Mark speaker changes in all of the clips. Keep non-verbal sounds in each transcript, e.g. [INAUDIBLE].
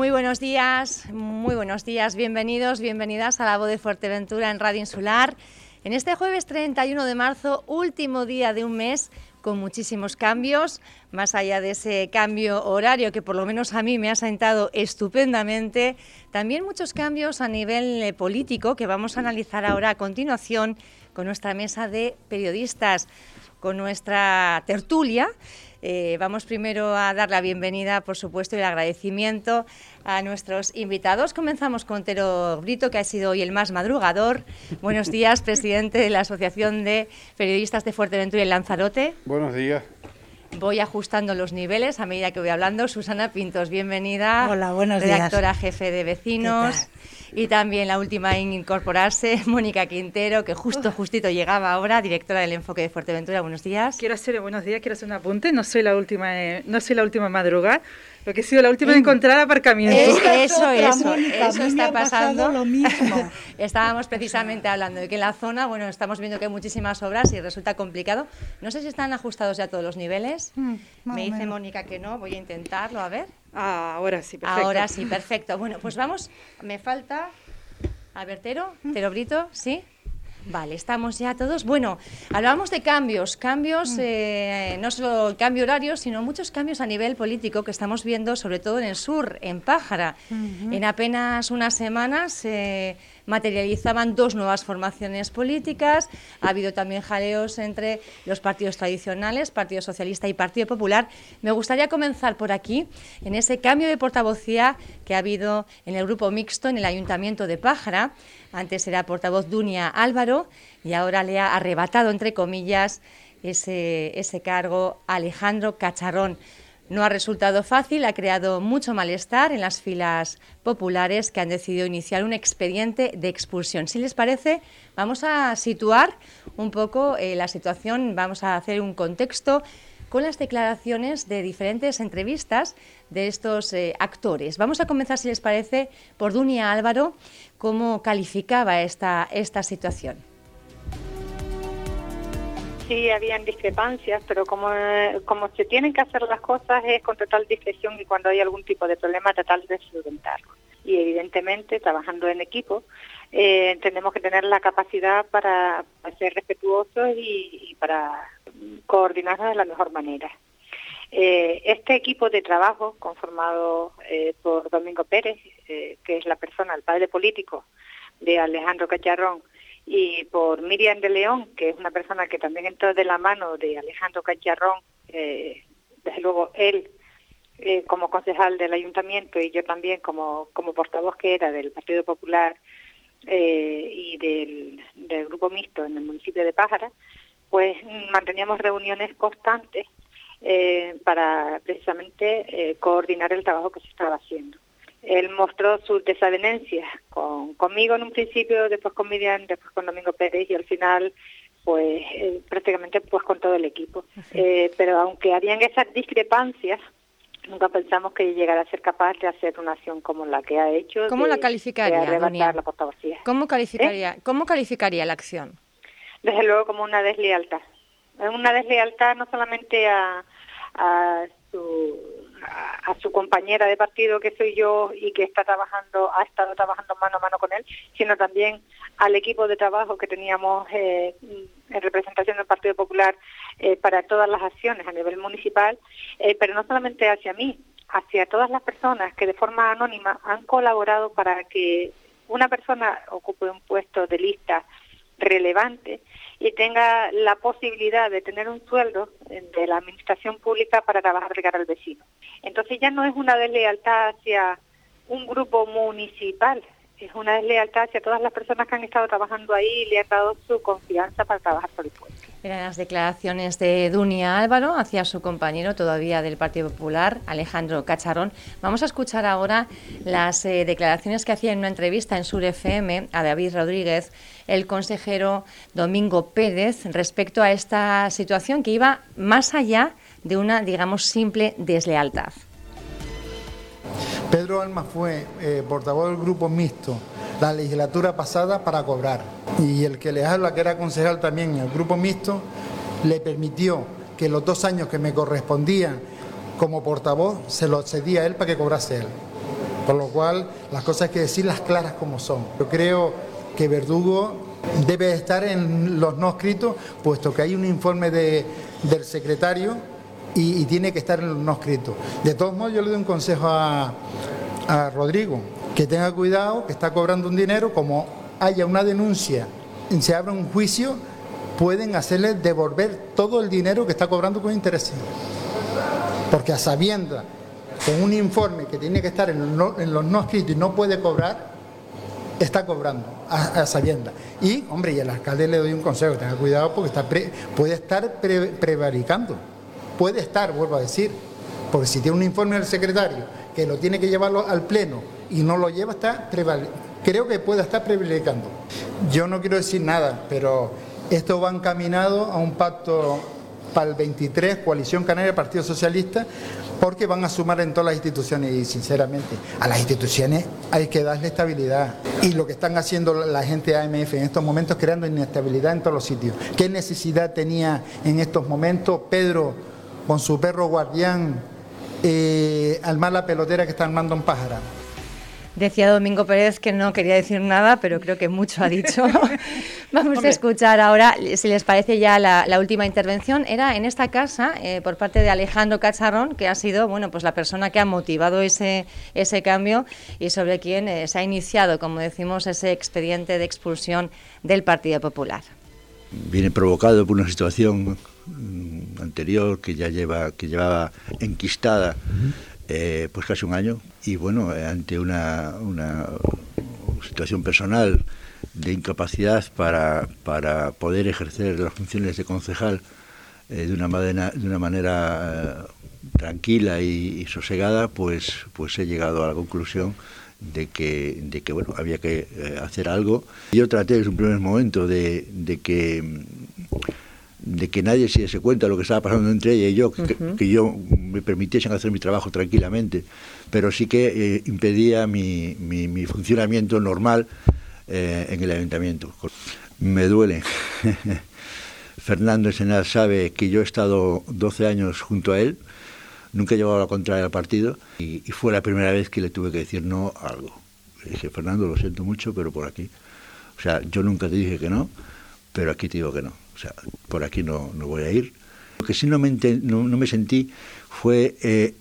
Speaker 1: Muy buenos días, muy buenos días, bienvenidos, bienvenidas a la voz de Fuerteventura en Radio Insular. En este jueves 31 de marzo, último día de un mes, con muchísimos cambios, más allá de ese cambio horario que por lo menos a mí me ha sentado estupendamente, también muchos cambios a nivel eh, político que vamos a analizar ahora a continuación con nuestra mesa de periodistas, con nuestra tertulia. Eh, vamos primero a dar la bienvenida, por supuesto, y el agradecimiento a nuestros invitados. Comenzamos con Tero Brito, que ha sido hoy el más madrugador. Buenos días, [LAUGHS] presidente de la Asociación de Periodistas de Fuerteventura y Lanzarote.
Speaker 2: Buenos días.
Speaker 1: Voy ajustando los niveles a medida que voy hablando. Susana Pintos, bienvenida.
Speaker 3: Hola, buenos
Speaker 1: días. Redactora jefe de Vecinos. Y también la última en incorporarse, [LAUGHS] Mónica Quintero, que justo, justito llegaba ahora, directora del Enfoque de Fuerteventura. Buenos días.
Speaker 4: Quiero hacer buenos días, quiero hacer un apunte. No soy la última, no soy la última madrugada, lo que he sido la última en encontrar aparcamiento.
Speaker 1: eso, eso, eso está pasando. Lo mismo. [LAUGHS] Estábamos precisamente hablando de que en la zona, bueno, estamos viendo que hay muchísimas obras y resulta complicado. No sé si están ajustados ya todos los niveles. Mm, Me dice Mónica que no, voy a intentarlo, a ver.
Speaker 4: Ah, ahora sí, perfecto.
Speaker 1: Ahora sí, perfecto. Bueno, pues vamos, me falta... A ver, Tero, Tero Brito, ¿sí? Vale, estamos ya todos. Bueno, hablábamos de cambios, cambios, mm. eh, no solo el cambio horario, sino muchos cambios a nivel político que estamos viendo, sobre todo en el sur, en Pájara. En apenas unas semanas se materializaban dos nuevas formaciones políticas. Ha habido también jaleos entre los partidos tradicionales, Partido Socialista y Partido Popular. Me gustaría comenzar por aquí, en ese cambio de portavocía que ha habido en el grupo mixto en el Ayuntamiento de Pájara. Antes era portavoz Dunia Álvaro y ahora le ha arrebatado, entre comillas, ese, ese cargo Alejandro Cacharrón. No ha resultado fácil, ha creado mucho malestar en las filas populares que han decidido iniciar un expediente de expulsión. Si les parece, vamos a situar un poco eh, la situación, vamos a hacer un contexto con las declaraciones de diferentes entrevistas de estos eh, actores. Vamos a comenzar, si les parece, por Dunia Álvaro, cómo calificaba esta, esta situación.
Speaker 5: Sí, habían discrepancias, pero como, como se tienen que hacer las cosas es con total discreción y cuando hay algún tipo de problema tratar de solventarlo. Y evidentemente, trabajando en equipo, eh, tenemos que tener la capacidad para, ser respetuosos y para coordinarnos de la mejor manera. Eh, este equipo de trabajo, conformado eh, por Domingo Pérez, eh, que es la persona, el padre político de Alejandro Cacharrón, y por Miriam de León, que es una persona que también entró de la mano de Alejandro Cacharrón, desde luego él como concejal del ayuntamiento y yo también como, como portavoz que era del Partido Popular y del, del grupo mixto en el municipio de Pájara, pues manteníamos reuniones constantes eh, para precisamente eh, coordinar el trabajo que se estaba haciendo. Él mostró sus desavenencias con, conmigo en un principio, después con Miriam, después con Domingo Pérez y al final pues eh, prácticamente pues con todo el equipo. pero aunque habían esas discrepancias, nunca pensamos que llegara a ser capaz de hacer una acción como la que ha hecho.
Speaker 1: ¿Cómo
Speaker 5: la
Speaker 1: calificaría, la ¿Cómo calificaría, ¿Cómo calificaría la acción?
Speaker 5: desde luego como una deslealtad. Es una deslealtad no solamente a, a su a, su compañera de partido que soy yo y que está trabajando ha estado trabajando mano a mano con él sino también al equipo de trabajo que teníamos eh, en representación del Partido Popular eh, para todas las acciones a nivel municipal eh, pero no solamente hacia mí hacia todas las personas que de forma anónima han colaborado para que una persona ocupe un puesto de lista relevante y tenga la posibilidad de tener un sueldo de la administración pública para trabajar de cara al vecino. Entonces ya no es una deslealtad hacia un grupo municipal, es una deslealtad hacia todas las personas que han estado trabajando ahí y le han dado su confianza para trabajar por el pueblo.
Speaker 1: Eran las declaraciones de Dunia Álvaro hacia su compañero todavía del Partido Popular, Alejandro Cacharón. Vamos a escuchar ahora las eh, declaraciones que hacía en una entrevista en Sur FM a David Rodríguez, el consejero Domingo Pérez, respecto a esta situación que iba más allá de una, digamos, simple deslealtad.
Speaker 6: Pedro Alma fue eh, portavoz del grupo mixto la legislatura pasada para cobrar. Y el que le habla, que era concejal también en el grupo mixto, le permitió que los dos años que me correspondían como portavoz se los cedía a él para que cobrase él. Con lo cual, las cosas hay que decirlas claras como son. Yo creo que Verdugo debe estar en los no escritos, puesto que hay un informe de, del secretario y, tiene que estar en los no escritos. De todos modos, yo le doy un consejo a, a Rodrigo, que tenga cuidado, que está cobrando un dinero, como haya una denuncia y se abra un juicio, pueden hacerle devolver todo el dinero que está cobrando con intereses. Porque a sabienda, con un informe que tiene que estar en los no, escritos y no puede cobrar, está cobrando a, sabienda. Y, hombre, y al alcalde le doy un consejo, tenga cuidado porque está puede estar prevaricando. Puede estar, vuelvo a decir, porque si tiene un informe del secretario que lo tiene que llevarlo al pleno y no lo lleva, está creo que puede estar prevaricando. Yo no quiero decir nada, pero esto va encaminado a un pacto para el 23, Coalición Canaria, Partido Socialista, porque van a sumar en todas las instituciones y sinceramente a las instituciones hay que darle estabilidad. Y lo que están haciendo la gente de AMF en estos momentos creando inestabilidad en todos los sitios. ¿Qué necesidad tenía en estos momentos Pedro con su perro guardián eh, al la pelotera que está armando en Pájara?
Speaker 1: Decía Domingo Pérez que no quería decir nada, pero creo que mucho ha dicho. [LAUGHS] Vamos a escuchar ahora, si les parece ya la, última intervención, era en esta casa eh, por parte de Alejandro Cacharrón, que ha sido bueno, pues la persona que ha motivado ese, ese cambio y sobre quien eh, se ha iniciado, como decimos, ese expediente de expulsión del Partido Popular.
Speaker 2: Viene provocado por una situación anterior que ya lleva que llevaba enquistada eh, pues casi un año y bueno, ante una, una situación personal de incapacidad para, para, poder ejercer las funciones de concejal eh, de, una manera, de una manera eh, tranquila y, sosegada, pues, pues he llegado a la conclusión de que, de que bueno, había que hacer algo. Yo traté desde un primer momento de, de que de que nadie se diese cuenta de lo que estaba pasando entre ella y yo, que, yo me permitiesen hacer mi trabajo tranquilamente, pero sí que eh, impedía mi, mi, funcionamiento normal eh, en el ayuntamiento. Me duele. [LAUGHS] Fernando Senal sabe que yo he estado 12 años junto a él, nunca he llevado a la contraria al partido y, y, fue la primera vez que le tuve que decir no a algo. Le dije, Fernando, lo siento mucho, pero por aquí. O sea, yo nunca te dije que no, pero aquí te digo que no. Sea, por aquí no, no voy a ir. Lo que sí no me, no, me sentí fue eh,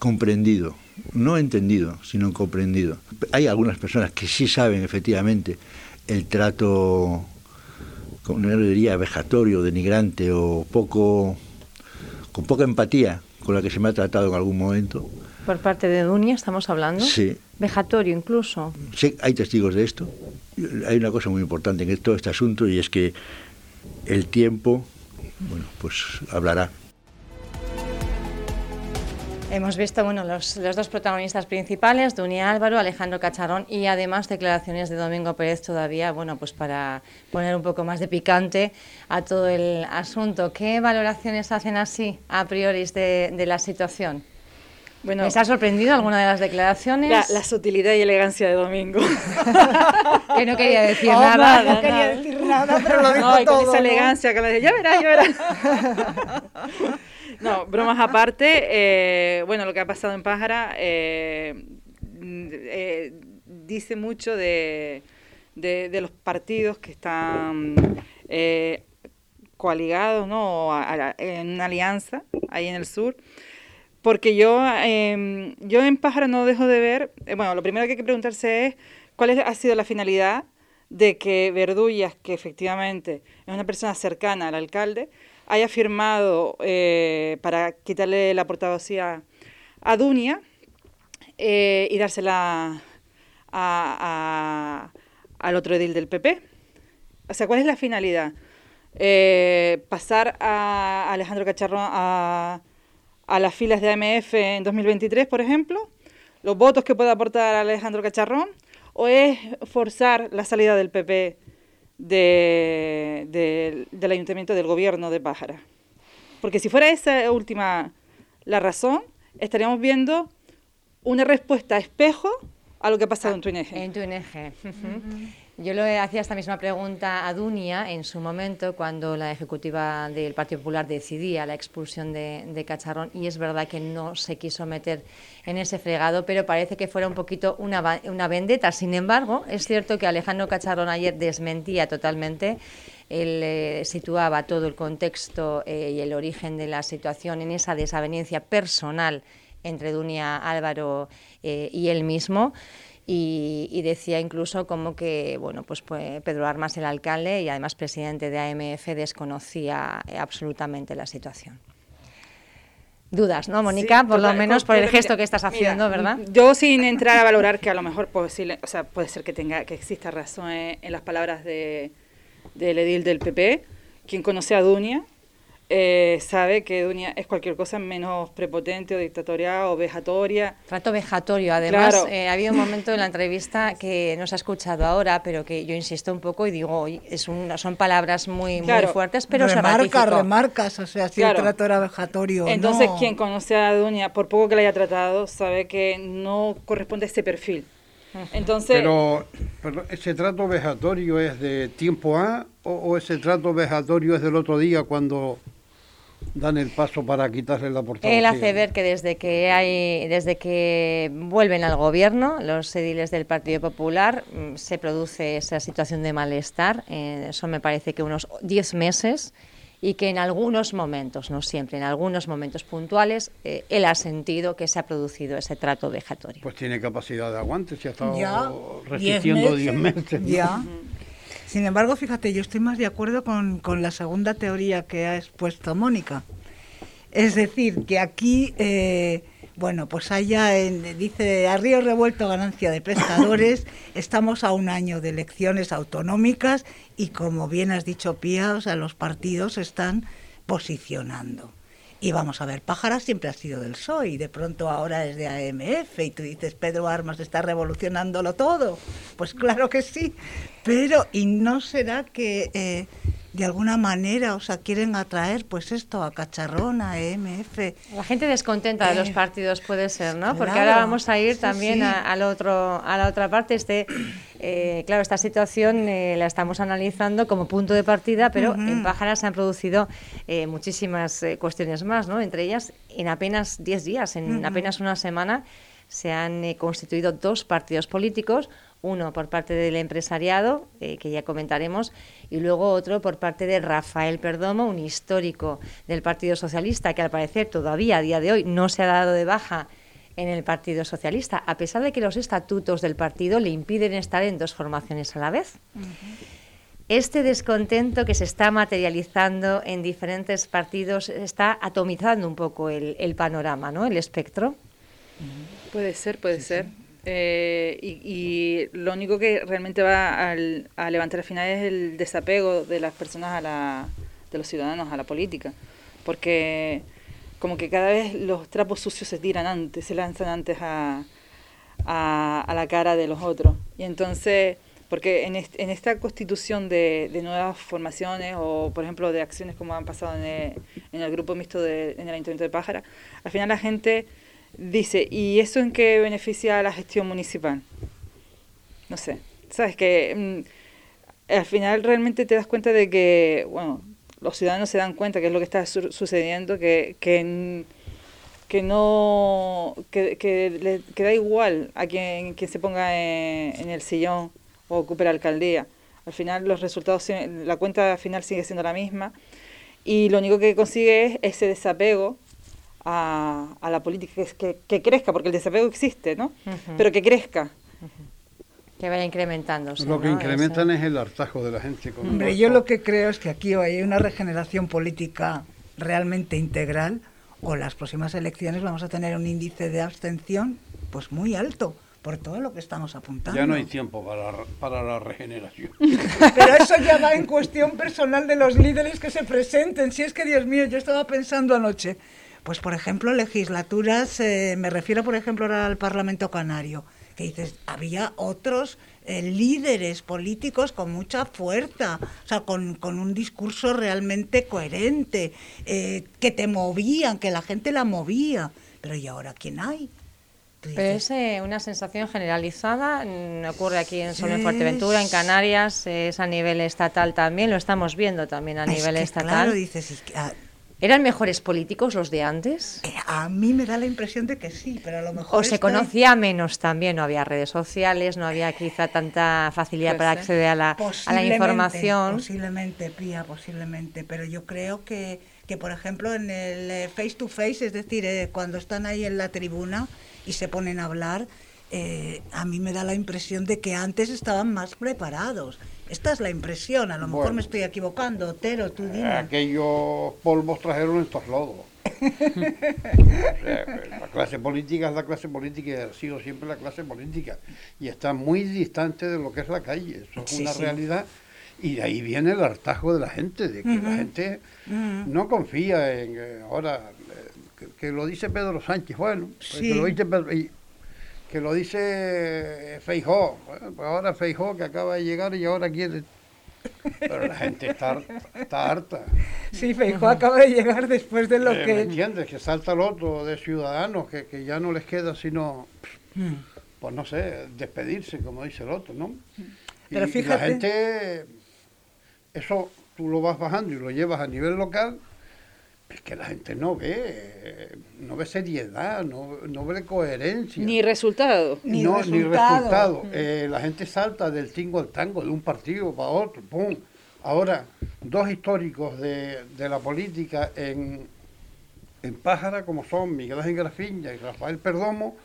Speaker 2: comprendido, no entendido, sino comprendido. Hay algunas personas que sí saben efectivamente el trato, no diría vejatorio, denigrante o poco, con poca empatía con la que se me ha tratado en algún momento.
Speaker 1: Por parte de Dunia estamos hablando.
Speaker 2: Sí.
Speaker 1: Vejatorio incluso.
Speaker 2: Sí, hay testigos de esto. Hay una cosa muy importante en todo este asunto y es que el tiempo, bueno, pues hablará.
Speaker 1: Hemos visto bueno, los, dos protagonistas principales, Dunia Álvaro, Alejandro Cacharrón y además declaraciones de Domingo Pérez todavía, bueno, pues para poner un poco más de picante a todo el asunto. ¿Qué valoraciones hacen así a priori de la situación? Bueno, ¿Les ha sorprendido alguna de las declaraciones?
Speaker 4: La, sutilidad y elegancia de Domingo. [LAUGHS]
Speaker 1: que no quería decir oh, nada.
Speaker 4: No quería decir nada, pero lo dijo no, todo. Con esa elegancia que le dije, ya verás, ya verás. [LAUGHS] no, bromas aparte, eh, bueno, lo que ha pasado en Pájara eh, eh, dice mucho de, de, de, los partidos que están coaligados, ¿no? en una alianza ahí en el sur porque yo, em, yo en Pájaro no dejo de ver, eh, bueno, lo primero que hay que preguntarse es cuál ha sido la finalidad de que Verdullas, que efectivamente es una persona cercana al alcalde, haya firmado eh, para quitarle la portavocía a Dunia eh, y dársela al otro edil del PP. O sea, ¿cuál es la finalidad? pasar a Alejandro Cacharrón a a las filas de AMF en 2023, por ejemplo, los votos que pueda aportar Alejandro Cacharrón, o es forzar la salida del PP del ayuntamiento del gobierno de Pájara. Porque si fuera esa última la razón, estaríamos viendo una respuesta a espejo a lo que ha pasado en Tuineje.
Speaker 1: En Tuineje. Yo le hacía esta misma pregunta a Dunia en su momento cuando la ejecutiva del Partido Popular decidía la expulsión de, Cacharrón y es verdad que no se quiso meter en ese fregado, pero parece que fuera un poquito una, una vendetta. Sin embargo, es cierto que Alejandro Cacharrón ayer desmentía totalmente él eh, situaba todo el contexto eh, y el origen de la situación en esa desaveniencia personal entre Dunia Álvaro eh, y él mismo y, decía incluso como que bueno pues, pues, Pedro Armas el alcalde y además presidente de AMF desconocía absolutamente la situación dudas, ¿no, Mónica? por lo menos por el gesto que estás haciendo, ¿verdad?
Speaker 4: Yo sin entrar a valorar que a lo mejor o sea, puede ser que tenga que exista razón en, las palabras de, del edil del PP, quien conoce a Dunia, eh, sabe que Dunia es cualquier cosa menos prepotente o dictatorial o vejatoria.
Speaker 1: Trato vejatorio, además eh, ha habido un momento en la entrevista que no se ha escuchado ahora, pero que yo insisto un poco y digo, es son palabras muy, muy fuertes, pero
Speaker 3: Remarca, se remarcas, o sea, si el trato era vejatorio
Speaker 4: Entonces, quien conoce a Dunia, por poco que la haya tratado, sabe que no corresponde a ese perfil. Entonces,
Speaker 7: pero, ese trato vejatorio es de tiempo A o ese trato vejatorio es del otro día cuando dan el paso para quitarle la portada.
Speaker 1: Él hace ver que desde que hay, desde que vuelven al gobierno los ediles del Partido Popular mm, se produce esa situación de malestar. Eh, eso me parece que unos 10 meses y que en algunos momentos, no siempre, en algunos momentos puntuales, eh, él ha sentido que se ha producido ese trato vejatorio.
Speaker 7: Pues tiene capacidad de aguante, si ha estado resistiendo 10 meses.
Speaker 3: Ya. [LAUGHS] Sin embargo, fíjate, yo estoy más de acuerdo con, la segunda teoría que ha expuesto Mónica. Es decir, que aquí, eh, bueno, pues haya, dice, a río revuelto ganancia de pescadores, [LAUGHS] estamos a un año de elecciones autonómicas y como bien has dicho, Pía, o sea, los partidos están posicionando. Y vamos a ver, Pájara siempre ha sido del PSOE y de pronto ahora es de AMF y tú dices, Pedro Armas está revolucionándolo todo. Pues claro que sí, pero ¿y no será que eh, de alguna manera, o sea, quieren atraer pues esto a Cacharrón, a EMF.
Speaker 1: La gente descontenta de los eh, partidos puede ser, ¿no? Porque ahora vamos a ir también A, al otro, a la otra parte. Este, eh, claro, esta situación eh, la estamos analizando como punto de partida, pero en Pájara se han producido muchísimas cuestiones más, ¿no? Entre ellas, en apenas 10 días, en apenas una semana, se han constituido dos partidos políticos, uno por parte del empresariado, eh, que ya comentaremos, y luego otro por parte de Rafael Perdomo, un histórico del Partido Socialista, que al parecer todavía a día de hoy no se ha dado de baja en el Partido Socialista, a pesar de que los estatutos del partido le impiden estar en dos formaciones a la vez. Este descontento que se está materializando en diferentes partidos está atomizando un poco el, panorama, ¿no? el espectro.
Speaker 4: Puede ser, puede ser. Eh, y, lo único que realmente va a levantar al final es el desapego de las personas a la, de los ciudadanos a la política. Porque como que cada vez los trapos sucios se tiran antes, se lanzan antes a, a, la cara de los otros. Y entonces, porque en, en esta constitución de, de, nuevas formaciones o, por ejemplo, de acciones como han pasado en el, en el grupo mixto de, en el Ayuntamiento de Pájara, al final la gente Dice, ¿y eso en qué beneficia a la gestión municipal? No sé, sabes que mm, al final realmente te das cuenta de que, bueno, los ciudadanos se dan cuenta que es lo que está sucediendo, que, que, que no, que, que, le, da igual a quien, quien se ponga en, el sillón o ocupe la alcaldía. Al final los resultados, la cuenta final sigue siendo la misma y lo único que consigue es ese desapego a, la política, que, que, crezca, porque el desapego existe, ¿no? Pero que crezca.
Speaker 1: Que vaya incrementándose.
Speaker 7: Lo que incrementan es el hartazgo de la gente.
Speaker 3: Hombre, yo lo que creo es que aquí hay una regeneración política realmente integral o las próximas elecciones vamos a tener un índice de abstención pues muy alto por todo lo que estamos apuntando.
Speaker 7: Ya no hay tiempo para, para la regeneración. [LAUGHS]
Speaker 3: Pero eso ya va en cuestión personal de los líderes que se presenten. Si es que, Dios mío, yo estaba pensando anoche, pues, por ejemplo, legislaturas, eh, me refiero, por ejemplo, al Parlamento Canario, que dices, había otros eh, líderes políticos con mucha fuerza, o sea, con, un discurso realmente coherente, eh, que te movían, que la gente la movía. Pero ¿y ahora quién hay?
Speaker 1: Pero es eh, una sensación generalizada, mm, ocurre aquí en solo en Fuerteventura, en Canarias, es a nivel estatal también, lo estamos viendo también a
Speaker 3: es
Speaker 1: nivel
Speaker 3: que,
Speaker 1: estatal.
Speaker 3: Claro, dices, es que,
Speaker 1: ¿Eran mejores políticos los de antes?
Speaker 3: eh, a mí me da la impresión de que sí, pero a lo mejor
Speaker 1: ¿O se
Speaker 3: esto-
Speaker 1: conocía menos también? No había redes sociales, no había quizá tanta facilidad
Speaker 4: Puede
Speaker 1: para acceder a la, a la información.
Speaker 3: Posiblemente, Pía, posiblemente. Pero yo creo que, que por ejemplo, en el eh, face to face, es decir, eh, cuando están ahí en la tribuna y se ponen a hablar, eh, a mí me da la impresión de que antes estaban más preparados. Esta es la impresión, a lo mejor me estoy equivocando. Otero, tú dime.
Speaker 7: Aquellos polvos trajeron estos [LAUGHS] lodos. O sea, la clase política es la clase política y ha sido siempre la clase política. Y está muy distante de lo que es la calle. Eso es
Speaker 3: Sí,
Speaker 7: una
Speaker 3: sí.
Speaker 7: realidad. Y de ahí viene el hartazgo de la gente, de que la gente no confía en eh, ahora eh, que, que lo dice Pedro Sánchez, bueno, pues
Speaker 3: Sí.
Speaker 7: que lo dice Pedro- y que lo dice Feijó, bueno, pues ahora Feijó que acaba de llegar y ahora quiere pero la gente está, está harta.
Speaker 3: Sí, Feijóo acaba de llegar después de lo
Speaker 7: Eh, ¿Me
Speaker 3: que...
Speaker 7: entiendes? Que salta el otro de ciudadanos, que, que ya no les queda sino,
Speaker 3: Mm.
Speaker 7: pues no sé, despedirse, como dice el otro, ¿no?
Speaker 3: Pero
Speaker 7: y, y
Speaker 3: fíjate-
Speaker 7: la gente, eso tú lo vas bajando y lo llevas a nivel local, es que la gente no ve, no ve seriedad, no, no ve coherencia.
Speaker 4: Ni resultado.
Speaker 3: Ni
Speaker 7: no, ni
Speaker 3: resultado.
Speaker 7: resultado. Eh, la gente salta del tingo al tango, de un partido para otro, pum. Ahora, dos históricos de, de la política en, en Pájara, como son Miguel Ángel Grafiña y Rafael Perdomo,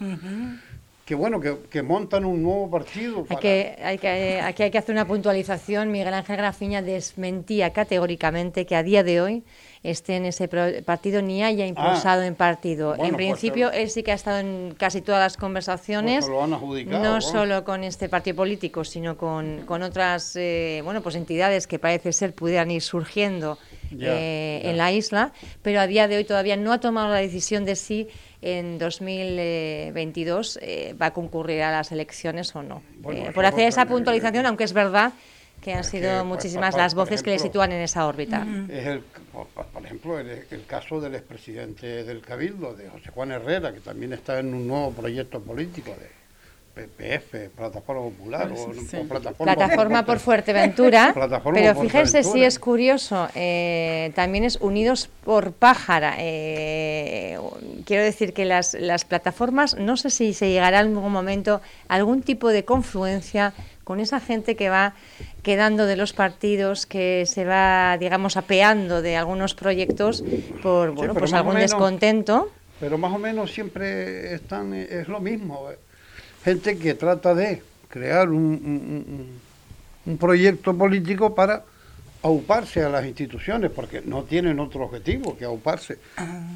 Speaker 7: que bueno, que, que montan un nuevo partido.
Speaker 1: Hay que, hay que, aquí hay que hacer una puntualización. Miguel Ángel Grafiña desmentía categóricamente que a día de hoy esté en ese partido ni haya impulsado en partido.
Speaker 7: bueno,
Speaker 1: en
Speaker 7: pues,
Speaker 1: principio, él sí que ha estado en casi todas las conversaciones,
Speaker 7: Pues lo
Speaker 1: no solo con este partido político, sino con, con otras eh, bueno, pues entidades que parece ser pudieran ir surgiendo eh, en la isla, pero a día de hoy todavía no ha tomado la decisión de si en 2022 eh, va a concurrir a las elecciones o no.
Speaker 7: Bueno,
Speaker 1: Eh, por hacer esa puntualización, aunque es verdad que han sido
Speaker 7: que, pues,
Speaker 1: muchísimas
Speaker 7: por-
Speaker 1: las voces que le sitúan en esa órbita.
Speaker 7: Es el, por, por ejemplo, el, el caso del expresidente del Cabildo, de José Juan Herrera, que también está en un nuevo proyecto político de PPF, Plataforma Popular, o,
Speaker 4: Sí.
Speaker 7: o Plataforma,
Speaker 1: Plataforma por Fuerteventura, [LAUGHS]
Speaker 7: Plataforma
Speaker 1: pero
Speaker 7: por
Speaker 1: fíjense si
Speaker 7: Fuerteventura.
Speaker 1: es curioso, eh, también es Unidos por Pájara. eh, quiero decir que las, las plataformas, no sé si se llegará en algún momento a algún tipo de confluencia con esa gente que va quedando de los partidos, que se va, digamos, apeando de algunos proyectos por bueno, pues algún
Speaker 7: menos-
Speaker 1: descontento.
Speaker 7: Pero más o menos siempre están, es lo mismo. eh. Gente que trata de crear un, un- proyecto político para auparse a las instituciones, porque no tienen otro objetivo que auparse.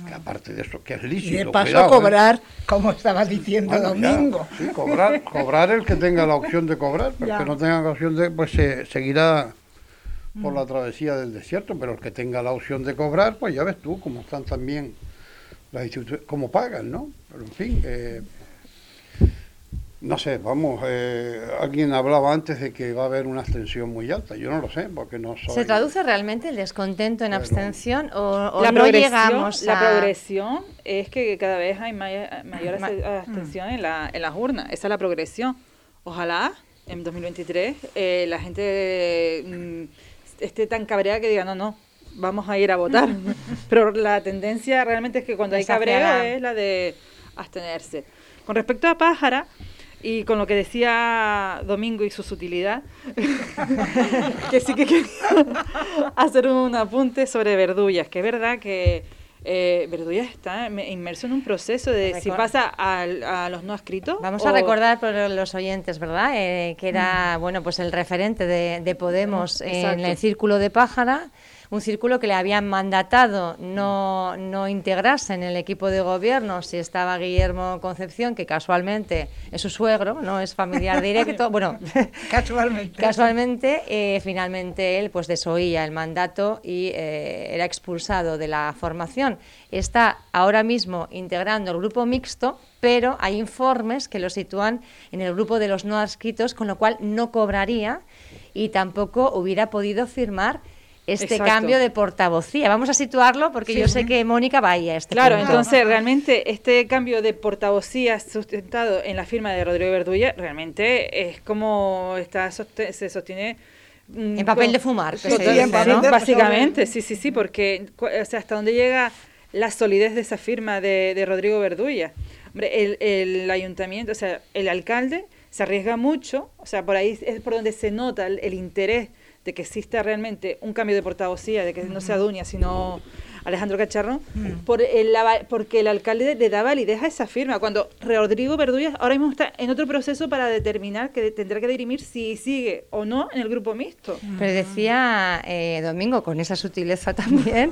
Speaker 7: Que aparte de eso, que es
Speaker 3: Y
Speaker 7: lícito.
Speaker 3: de paso
Speaker 7: cuidado, ¿eh?
Speaker 3: cobrar, como estaba diciendo
Speaker 7: Bueno, ya,
Speaker 3: Domingo.
Speaker 7: sí, cobrar, [LAUGHS] cobrar el que tenga la opción de cobrar, pero
Speaker 3: Ya.
Speaker 7: el que no tenga la opción de, pues se seguirá por
Speaker 3: Mm.
Speaker 7: la travesía del desierto, pero el que tenga la opción de cobrar, pues ya ves tú cómo están también las instituciones, cómo pagan, ¿no? Pero en fin, eh, no sé, vamos, eh, alguien hablaba antes de que va a haber una abstención muy alta, yo no lo sé, porque no soy...
Speaker 1: ¿Se traduce realmente el descontento en
Speaker 7: Pero-
Speaker 1: abstención o, o
Speaker 4: la
Speaker 1: no
Speaker 4: progresión,
Speaker 1: llegamos
Speaker 4: la
Speaker 1: a...
Speaker 4: progresión es que cada vez hay may- mayor
Speaker 1: Ma-
Speaker 4: abste- abstención en, la, en las urnas. Esa es la progresión. Ojalá en 2023 eh, la gente mm, esté tan cabreada que diga, no, no, vamos a ir a votar. [LAUGHS] Pero la tendencia realmente es que cuando hay cabreo es la de abstenerse. Con respecto a Pájara, y con lo que decía Domingo y su sutilidad, [LAUGHS] que sí que quería hacer un apunte sobre Verdullas, que es verdad que eh, Verdullas está me- inmerso en un proceso de si pasa al- a, los no escritos.
Speaker 1: Vamos
Speaker 4: o-
Speaker 1: a recordar por los oyentes, ¿verdad? Eh, que era, bueno, pues el referente de, de Podemos en el círculo de Pájara, un círculo que le habían mandatado no, no integrarse en el equipo de gobierno si estaba Guillermo Concepción, que casualmente es su suegro, no es familiar [LAUGHS] directo. Bueno, [LAUGHS]
Speaker 3: Casualmente.
Speaker 1: Casualmente, eh, finalmente él pues desoía el mandato y eh, era expulsado de la formación. Está ahora mismo integrando el grupo mixto, pero hay informes que lo sitúan en el grupo de los no adscritos, con lo cual no cobraría y tampoco hubiera podido firmar este
Speaker 4: Exacto.
Speaker 1: cambio de portavocía. Vamos a situarlo porque yo sé que Mónica va ahí a este
Speaker 4: Claro,
Speaker 1: punto.
Speaker 4: entonces realmente este cambio de portavocía sustentado en la firma de Rodrigo Verdulla realmente es como está se sostiene
Speaker 1: En papel
Speaker 4: con-
Speaker 1: de fumar, que
Speaker 4: Sí,
Speaker 1: se dice,
Speaker 4: sí,
Speaker 1: ¿no?
Speaker 4: básicamente, sí, sí, sí, porque o sea, hasta dónde llega la solidez de esa firma de, de Rodrigo Verdulla. Hombre, el, el ayuntamiento, o sea, el alcalde se arriesga mucho, o sea, por ahí es por donde se nota el, el interés de que exista realmente un cambio de portavocía, de que no sea Duña, sino Alejandro Cacharro, por el, la porque el alcalde le da validez a esa firma, cuando Rodrigo Verdulla ahora mismo está en otro proceso para determinar que tendrá que dirimir si sigue o no en el grupo mixto.
Speaker 1: Pero decía eh, Domingo, con esa sutileza [LAUGHS] también,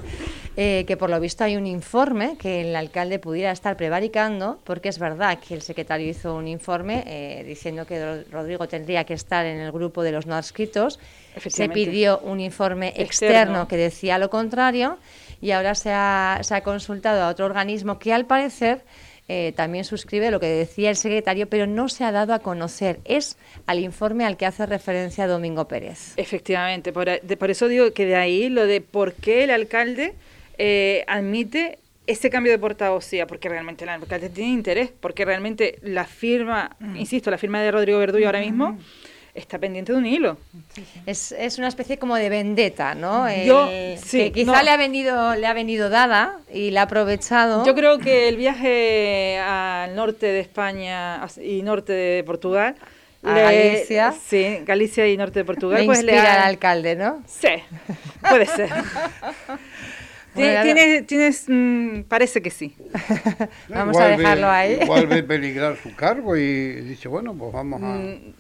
Speaker 1: eh, que por lo visto hay un informe que el alcalde pudiera estar prevaricando, porque es verdad que el secretario hizo un informe eh, diciendo que Ro- Rodrigo tendría que estar en el grupo de los no adscritos. Se pidió un informe externo,
Speaker 4: Externo.
Speaker 1: que decía lo contrario y ahora se ha, se ha consultado a otro organismo que al parecer eh, también suscribe lo que decía el secretario, pero no se ha dado a conocer. Es al informe al que hace referencia Domingo Pérez.
Speaker 4: Efectivamente, por, a- de- por eso digo que de ahí lo de por qué el alcalde eh, admite ese cambio de portavocía, porque realmente el alcalde tiene interés, porque realmente la firma, insisto, la firma de Rodrigo Verdugo ahora mismo está pendiente de un hilo.
Speaker 1: Es, es una especie como de vendetta, ¿no?
Speaker 4: Yo-
Speaker 1: El-
Speaker 4: sí,
Speaker 1: que quizá
Speaker 4: no.
Speaker 1: le ha venido le ha venido dada y la ha aprovechado.
Speaker 4: Yo creo que el viaje al norte de España y norte de Portugal,
Speaker 1: A Galicia.
Speaker 4: sí, Galicia y norte de Portugal,
Speaker 1: le
Speaker 4: pues le
Speaker 1: inspira
Speaker 4: ha-
Speaker 1: al alcalde, ¿no?
Speaker 4: Sí, puede ser. [LAUGHS]
Speaker 1: Bueno,
Speaker 4: Tienes, tienes, mm, parece que sí. [LAUGHS]
Speaker 1: Vamos
Speaker 7: Igual
Speaker 1: a
Speaker 7: ve-
Speaker 1: dejarlo ahí.
Speaker 7: Igual ve [LAUGHS] peligrar su cargo y dice, bueno, pues vamos a,
Speaker 4: Mm,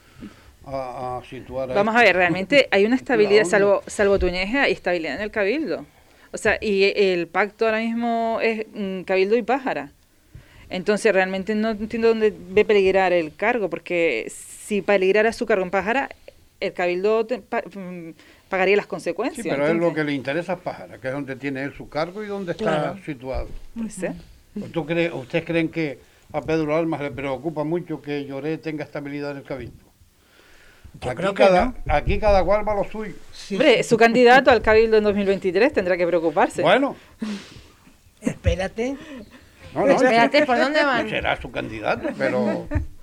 Speaker 7: a- a situar a
Speaker 4: Vamos a ver, realmente hay una [LAUGHS] estabilidad, salvo, salvo Túñez, hay estabilidad en el cabildo. O sea, y el pacto ahora mismo es mm, cabildo y pájara. Entonces realmente no entiendo dónde ve peligrar el cargo, porque si peligrara su cargo en pájara, el cabildo te- pa- mm, pagaría las
Speaker 7: Sí,
Speaker 4: consecuencias.
Speaker 7: pero es lo que le interesa a Pájara, que es donde tiene él su cargo y donde está
Speaker 4: Claro.
Speaker 7: situado. ¿Tú crees, ¿Ustedes creen que a Pedro Almas le preocupa mucho que Lloré tenga estabilidad en el cabildo?
Speaker 3: Yo
Speaker 7: aquí,
Speaker 3: creo que
Speaker 7: cada,
Speaker 3: no.
Speaker 7: aquí cada cual va a lo suyo.
Speaker 3: Sí,
Speaker 4: Hombre, su candidato al cabildo en 2023 tendrá que preocuparse.
Speaker 7: Bueno,
Speaker 3: Espérate.
Speaker 7: no, no,
Speaker 1: Espérate, ¿por dónde van?
Speaker 7: será su candidato, pero [LAUGHS]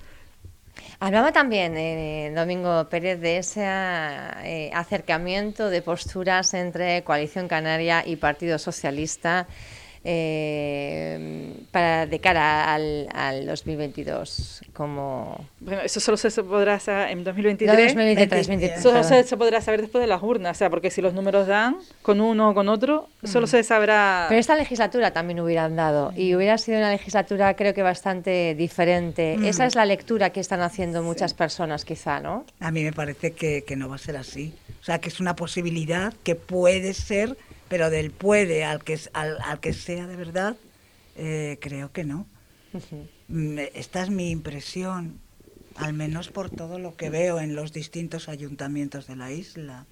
Speaker 1: Hablaba también eh, Domingo Pérez de ese eh, acercamiento de posturas entre Coalición Canaria y Partido Socialista eh, para de cara al, al 2022 como
Speaker 4: Bueno, eso solo se podrá saber en 2023.
Speaker 1: No, 2023, 2023,
Speaker 4: Solo se, se podrá saber después de las urnas, o sea, porque si los números dan con uno o con otro, solo se sabrá.
Speaker 1: Pero esta legislatura también hubieran dado y hubiera sido una legislatura creo que bastante diferente. Esa es la lectura que están haciendo muchas personas quizá, ¿no?
Speaker 3: A mí me parece que, que no va a ser así. O sea, que es una posibilidad que puede ser, pero del puede al que, al, al que sea de verdad, eh, creo que no. Mm, Esta es mi impresión, al menos por todo lo que veo en los distintos ayuntamientos de la isla.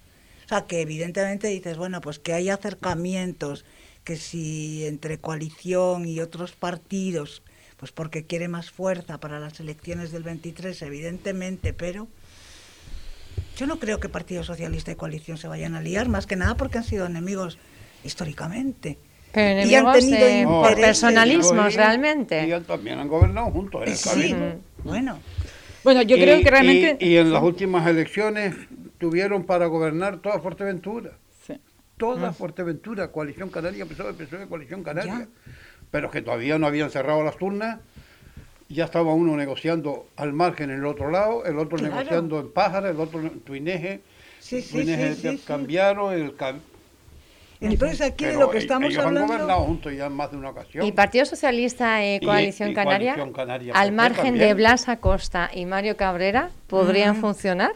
Speaker 3: O sea, que evidentemente dices, bueno, pues que hay acercamientos, que si entre coalición y otros partidos, pues porque quiere más fuerza para las elecciones del 23, evidentemente, pero yo no creo que Partido Socialista y coalición se vayan a liar, más que nada porque han sido enemigos históricamente.
Speaker 1: Pero
Speaker 3: Y han
Speaker 1: enemigos,
Speaker 3: tenido
Speaker 1: eh, por personalismos realmente.
Speaker 7: Y también han gobernado juntos en el
Speaker 3: Sí, bueno,
Speaker 4: Bueno, yo
Speaker 7: Y-
Speaker 4: creo que realmente.
Speaker 7: Y, y en las últimas elecciones tuvieron para gobernar toda Fuerteventura.
Speaker 4: Sí.
Speaker 7: Toda Fuerteventura, Coalición Canaria, PSOE, PSOE, Coalición Canaria. Pero que todavía no habían cerrado las turnas. Ya estaba uno negociando al margen en el otro lado, el otro
Speaker 3: Claro.
Speaker 7: negociando en Pájara, el otro en Tuineje.
Speaker 3: Sí, sí,
Speaker 7: Tuineje
Speaker 3: sí, sí, sí.
Speaker 7: cambiaron, el cam-
Speaker 3: entonces aquí de
Speaker 7: pero
Speaker 3: lo que estamos
Speaker 7: ellos
Speaker 3: hablando...
Speaker 7: han gobernado juntos ya en más de una ocasión.
Speaker 1: Y Partido Socialista e
Speaker 7: Y-
Speaker 1: Coalición
Speaker 7: y
Speaker 1: Canaria,
Speaker 7: Coalición Canaria,
Speaker 1: al
Speaker 7: ¿por qué
Speaker 1: margen de? Blas Acosta y Mario Cabrera, ¿podrían funcionar?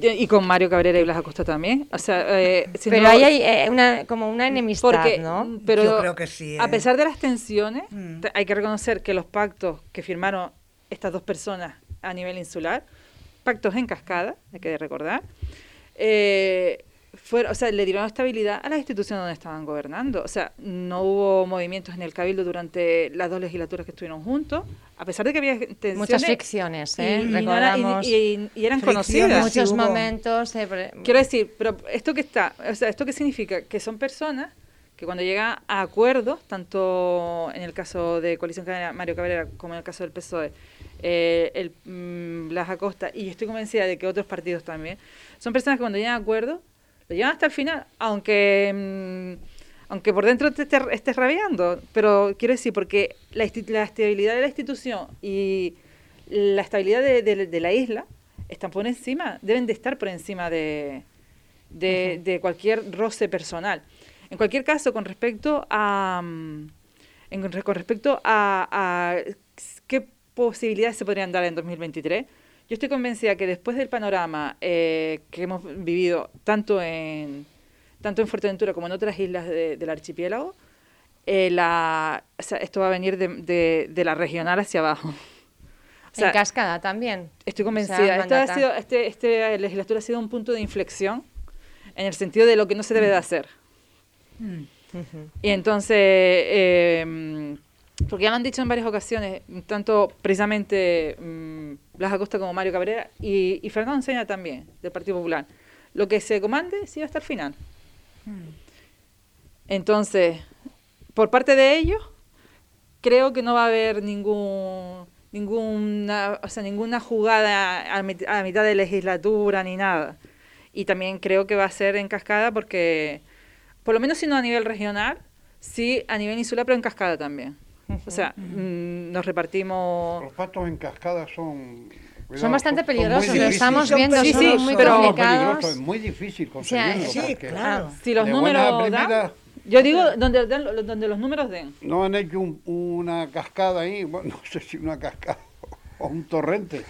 Speaker 4: Y con Mario Cabrera y Blas Acosta también. O sea, eh, si
Speaker 1: Pero
Speaker 4: no-
Speaker 1: ahí hay eh, una, como una enemistad,
Speaker 4: porque,
Speaker 1: ¿no?
Speaker 4: Pero
Speaker 3: Yo creo que sí,
Speaker 4: A
Speaker 3: ¿eh?
Speaker 4: pesar de las tensiones,
Speaker 3: Mm.
Speaker 4: hay que reconocer que los pactos que firmaron estas dos personas a nivel insular, pactos en cascada, hay que recordar, eh, fueron, o sea, le dieron estabilidad a las instituciones donde estaban gobernando. O sea, no hubo movimientos en el Cabildo durante las dos legislaturas que estuvieron juntos, a pesar de que había tensiones.
Speaker 1: Muchas fricciones, ¿eh?
Speaker 4: y- y no era- y-
Speaker 1: Recordamos
Speaker 4: y, y eran conocidas.
Speaker 1: muchos
Speaker 3: hubo.
Speaker 1: momentos. eh,
Speaker 4: Quiero decir, pero esto que está, o sea, esto qué significa que son personas que cuando llegan a acuerdos, tanto en el caso de Coalición Canaria, Mario Cabrera, como en el caso del PSOE, eh, el mm, Blas Acosta, y estoy convencida de que otros partidos también, son personas que cuando llegan a acuerdos, lo llevan hasta el final, aunque mm, aunque por dentro te esté, estés rabiando, pero quiero decir, porque la, estabilidad de la institución y la estabilidad de, de- de la isla están por encima, deben de estar por encima de, de, de cualquier roce personal. En cualquier caso, con respecto a, mm, en con respecto a, a qué posibilidades se podrían dar en 2023, yo estoy convencida que después del panorama eh, que hemos vivido tanto en, tanto en Fuerteventura como en otras islas de- del archipiélago, eh, la, o sea, esto va a venir de, de- de la regional hacia abajo. O sea,
Speaker 1: en cascada también.
Speaker 4: Estoy
Speaker 1: O
Speaker 4: convencida.
Speaker 1: sea,
Speaker 4: Esto ha sido, este, este legislatura ha sido un punto de inflexión en el sentido de lo que no se debe de hacer.
Speaker 1: Ujú.
Speaker 4: Y entonces, eh, porque ya lo han dicho en varias ocasiones, tanto precisamente mm, Blas Acosta como Mario Cabrera y, y Fernando Enseña también, del Partido Popular. Lo que se comande sigue hasta el final. Entonces, por parte de ellos, creo que no va a haber ningún ninguna o sea ninguna jugada a, mit- a mitad de legislatura ni nada y también creo que va a ser en cascada porque por lo menos si no a nivel regional sí a nivel insular pero en cascada también o sea mm, nos repartimos
Speaker 7: Los patos en cascada son...
Speaker 1: Son bastante
Speaker 7: muy
Speaker 1: peligrosos, lo estamos
Speaker 3: Son
Speaker 1: viendo,
Speaker 4: Sí,
Speaker 1: son
Speaker 4: sí,
Speaker 1: muy
Speaker 4: pero-
Speaker 7: Son
Speaker 1: complicados.
Speaker 7: peligrosos, es muy difícil
Speaker 1: O sea,
Speaker 7: conseguirlo.
Speaker 3: sí,
Speaker 7: porque
Speaker 3: claro.
Speaker 4: si los números yo digo donde, dan- donde los números den
Speaker 7: No han hecho un- una cascada ahí, [LAUGHS] bueno, no sé si una cascada o un torrente,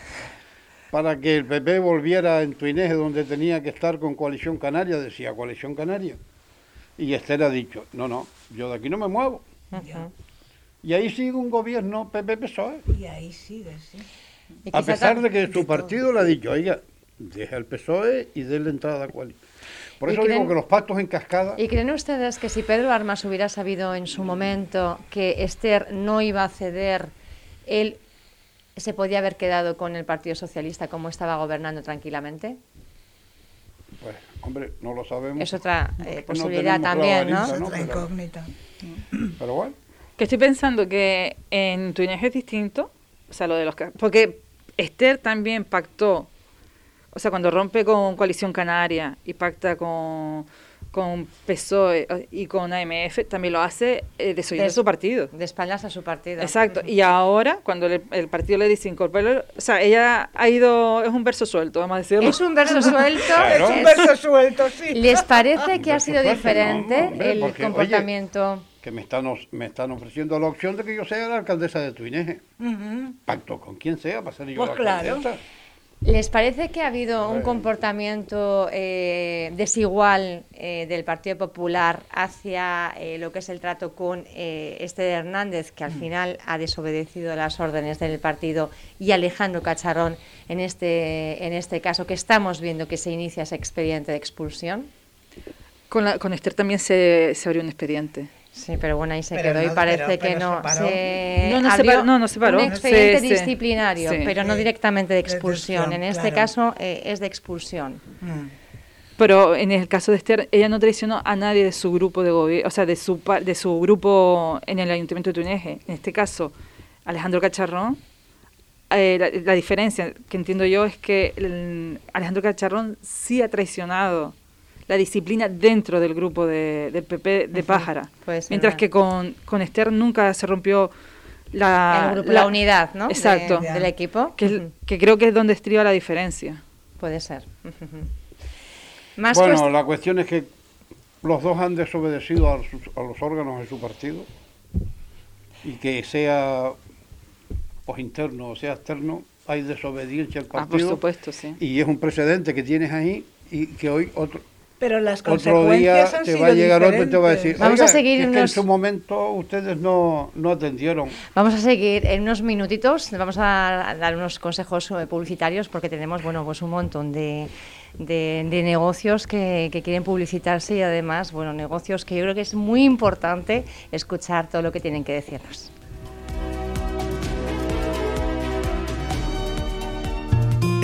Speaker 7: para que el PP volviera en Tuineje donde tenía que estar con Coalición Canaria, decía Coalición Canaria. Y Esther ha dicho, no, no, yo de aquí no me muevo.
Speaker 3: Ya.
Speaker 7: Y ahí sigue un gobierno PP-PSOE.
Speaker 3: Y ahí sigue, sí.
Speaker 7: A pesar de que su partido le ha dicho, oiga, deja el PSOE y déle entrada a Coalición. Por
Speaker 1: ¿Y
Speaker 7: eso
Speaker 1: creen-
Speaker 7: digo que los pactos en cascada...
Speaker 1: ¿Y creen ustedes que si Pedro Armas hubiera sabido en su momento que Esther no iba a ceder, él se podía haber quedado con el Partido Socialista como estaba gobernando tranquilamente?
Speaker 7: Pues, hombre, no lo sabemos.
Speaker 1: Es otra eh,
Speaker 7: no
Speaker 1: posibilidad también, ¿no?
Speaker 3: Es
Speaker 7: ¿no?
Speaker 3: otra
Speaker 7: Pero-
Speaker 3: incógnita.
Speaker 7: Pero bueno.
Speaker 4: Que estoy pensando que en Tuineje es distinto, o sea, lo de los... Porque Esther también pactó, o sea, cuando rompe con Coalición Canaria y pacta con, con PSOE eh, y con AMF, también lo hace eh, desoyendo
Speaker 1: Des-
Speaker 4: su partido.
Speaker 1: De espaldas a su partido.
Speaker 4: Exacto. Y ahora, cuando le- el partido le dice incorporar, o sea, ella ha ido, es un verso suelto, vamos a decirlo.
Speaker 1: Es un verso [LAUGHS] suelto.
Speaker 7: Claro.
Speaker 3: Es un verso suelto, sí.
Speaker 1: ¿Les parece que ha sido diferente
Speaker 7: no, hombre,
Speaker 1: el
Speaker 7: porque, oye,
Speaker 1: comportamiento?
Speaker 7: Que me están, os- me están ofreciendo la opción de que yo sea la alcaldesa de Tuineje. Pacto con quien sea para ser yo
Speaker 3: Pues
Speaker 7: la
Speaker 3: claro.
Speaker 7: alcaldesa.
Speaker 1: ¿Les parece que ha habido un comportamiento eh, desigual eh, del Partido Popular hacia eh, lo que es el trato con eh, Esther Hernández, que al final ha desobedecido las órdenes del partido, y Alejandro Cacharrón, en este, en este caso, que estamos viendo que se inicia ese expediente de expulsión?
Speaker 4: Con, la- con Esther también se, se abrió un expediente.
Speaker 1: Sí, pero bueno, ahí se
Speaker 3: Pero
Speaker 1: quedó y
Speaker 3: no-
Speaker 1: parece
Speaker 3: pero-
Speaker 1: que
Speaker 3: pero
Speaker 1: no.
Speaker 3: se
Speaker 4: No, no se paró, no, no se paró.
Speaker 1: Un expediente
Speaker 4: Sí,
Speaker 1: disciplinario,
Speaker 4: Sí.
Speaker 1: pero no
Speaker 3: Sí.
Speaker 1: directamente de
Speaker 3: De
Speaker 1: expulsión. En este
Speaker 3: claro.
Speaker 1: caso eh, es de expulsión.
Speaker 3: Mm.
Speaker 4: Pero en el caso de Esther, ella no traicionó a nadie de su grupo de gobierno, o sea, de su, pa- de su grupo en el Ayuntamiento de Tuneje. En este caso, Alejandro Cacharrón, eh, la, la diferencia que entiendo yo es que el- Alejandro Cacharrón sí ha traicionado la disciplina dentro del grupo de, del PP de Pájara.
Speaker 1: puede ser,
Speaker 4: mientras
Speaker 1: ¿verdad?
Speaker 4: que con, con Esther nunca se rompió la,
Speaker 1: grupo, la, unidad, ¿no? De-
Speaker 4: Exacto.
Speaker 1: del equipo.
Speaker 4: Que, que creo que es donde estriba la diferencia.
Speaker 1: Puede ser. Más
Speaker 7: Bueno,
Speaker 1: cuest-
Speaker 7: la cuestión es que los dos han desobedecido a, sus- a los órganos de su partido y que sea pues interno o sea externo, hay desobediencia al
Speaker 4: Ah, por
Speaker 7: partido
Speaker 4: supuesto, sí.
Speaker 7: y es un precedente que tienes ahí y que hoy otro
Speaker 3: Pero las
Speaker 7: otro día
Speaker 3: consecuencias han
Speaker 7: te
Speaker 3: sido
Speaker 7: va a llegar otro y te va a decir
Speaker 1: Vamos a
Speaker 7: "Oiga,
Speaker 1: seguir
Speaker 7: es que en
Speaker 1: unos-
Speaker 7: su momento ustedes no, no atendieron
Speaker 1: Vamos a seguir en unos minutitos. Vamos a dar unos consejos eh, publicitarios porque tenemos bueno, pues un montón de, de, de negocios que, que quieren publicitarse y además, bueno, negocios que yo creo que es muy importante escuchar todo lo que tienen que decirnos.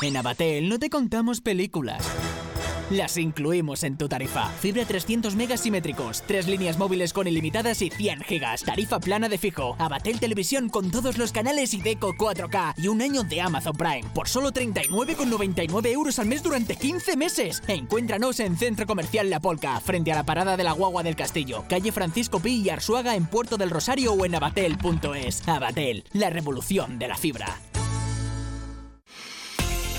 Speaker 8: En Abatel no te contamos películas. Las incluimos en tu tarifa. Fibra 300 megas simétricos, tres líneas móviles con ilimitadas y 100 gigas. Tarifa plana de fijo. Abatel Televisión con todos los canales y Deco 4K. Y un año de Amazon Prime por solo 39,99 euros al mes durante 15 meses. Encuéntranos en Centro Comercial La Polca, frente a la parada de la Guagua del Castillo. Calle Francisco Pi y Arsuaga en Puerto del Rosario o en abatel.es. Abatel, la revolución de la fibra.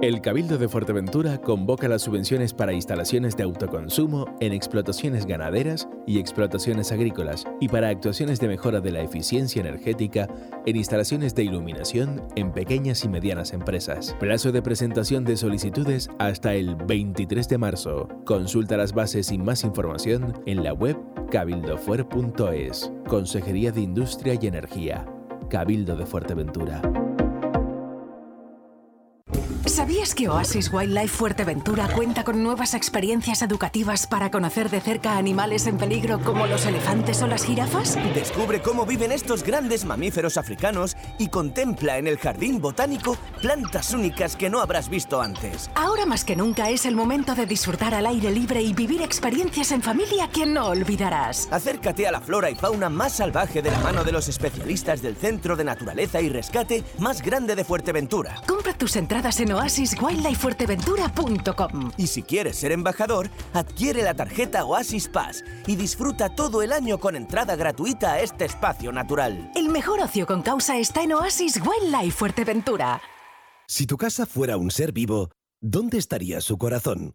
Speaker 9: El Cabildo de Fuerteventura convoca las subvenciones para instalaciones de autoconsumo en explotaciones ganaderas y explotaciones agrícolas y para actuaciones de mejora de la eficiencia energética en instalaciones de iluminación en pequeñas y medianas empresas. Plazo de presentación de solicitudes hasta el 23 de marzo. Consulta las bases y más información en la web cabildofuer.es. Consejería de Industria y Energía. Cabildo de Fuerteventura.
Speaker 10: ¿Sabías que Oasis Wildlife Fuerteventura cuenta con nuevas experiencias educativas para conocer de cerca animales en peligro como los elefantes o las jirafas?
Speaker 11: Descubre cómo viven estos grandes mamíferos africanos y contempla en el jardín botánico plantas únicas que no habrás visto antes.
Speaker 10: Ahora más que nunca es el momento de disfrutar al aire libre y vivir experiencias en familia que no olvidarás.
Speaker 11: Acércate a la flora y fauna más salvaje de la mano de los especialistas del Centro de Naturaleza y Rescate más grande de Fuerteventura.
Speaker 10: Compra tus entradas en oasiswildlifefuerteventura.com.
Speaker 11: Y si quieres ser embajador, adquiere la tarjeta Oasis Pass y disfruta todo el año con entrada gratuita a este espacio natural.
Speaker 10: El mejor ocio con causa está en Oasis Wildlife Fuerteventura.
Speaker 12: Si tu casa fuera un ser vivo, ¿dónde estaría su corazón?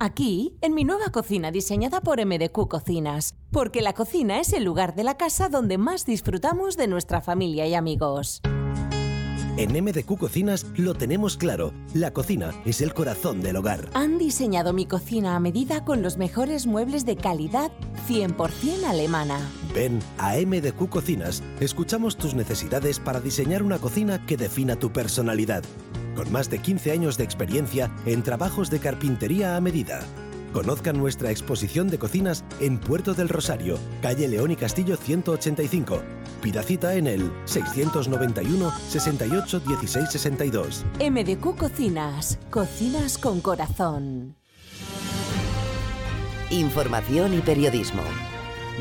Speaker 13: Aquí, en mi nueva cocina diseñada por MDQ Cocinas, porque la cocina es el lugar de la casa donde más disfrutamos de nuestra familia y amigos.
Speaker 12: En MDQ Cocinas lo tenemos claro, la cocina es el corazón del hogar.
Speaker 13: Han diseñado mi cocina a medida con los mejores muebles de calidad 100% alemana.
Speaker 12: Ven a MDQ Cocinas, escuchamos tus necesidades para diseñar una cocina que defina tu personalidad. Con más de 15 años de experiencia en trabajos de carpintería a medida. Conozcan nuestra exposición de cocinas en Puerto del Rosario, calle León y Castillo 185. Pida cita en el 691 68 16 62.
Speaker 13: MDQ Cocinas, cocinas con corazón.
Speaker 14: Información y periodismo.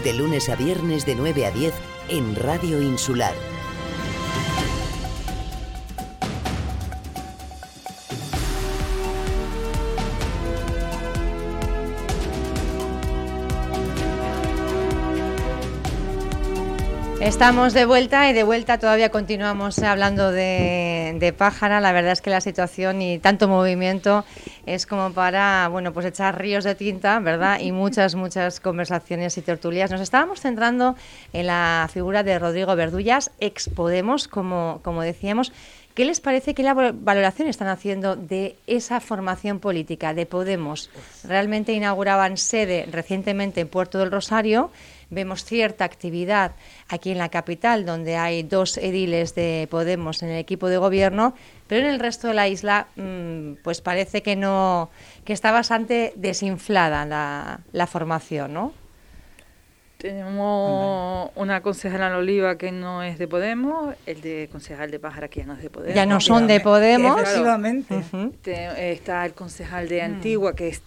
Speaker 14: De lunes a viernes de 9 a 10 en Radio Insular.
Speaker 1: Estamos de vuelta y de vuelta todavía continuamos hablando de, Pájara. La verdad es que la situación y tanto movimiento es como para, bueno, pues echar ríos de tinta, ¿verdad? Y muchas, muchas conversaciones y tertulias. Nos estábamos centrando en la figura de Rodrigo Verdullas, ex Podemos, como, como decíamos. ¿Qué les parece que la valoración están haciendo de esa formación política de Podemos? Realmente inauguraban sede recientemente en Puerto del Rosario vemos cierta actividad aquí en la capital, donde hay dos ediles de Podemos en el equipo de gobierno, pero en el resto de la isla, mm, pues parece que no, que está bastante desinflada la, la formación, ¿no?
Speaker 4: Tenemos una concejala en Oliva que no es de Podemos, el de concejal de Pájara que ya no es de Podemos.
Speaker 1: Ya no son de Podemos.
Speaker 3: Efectivamente.
Speaker 4: Está el concejal de Antigua que es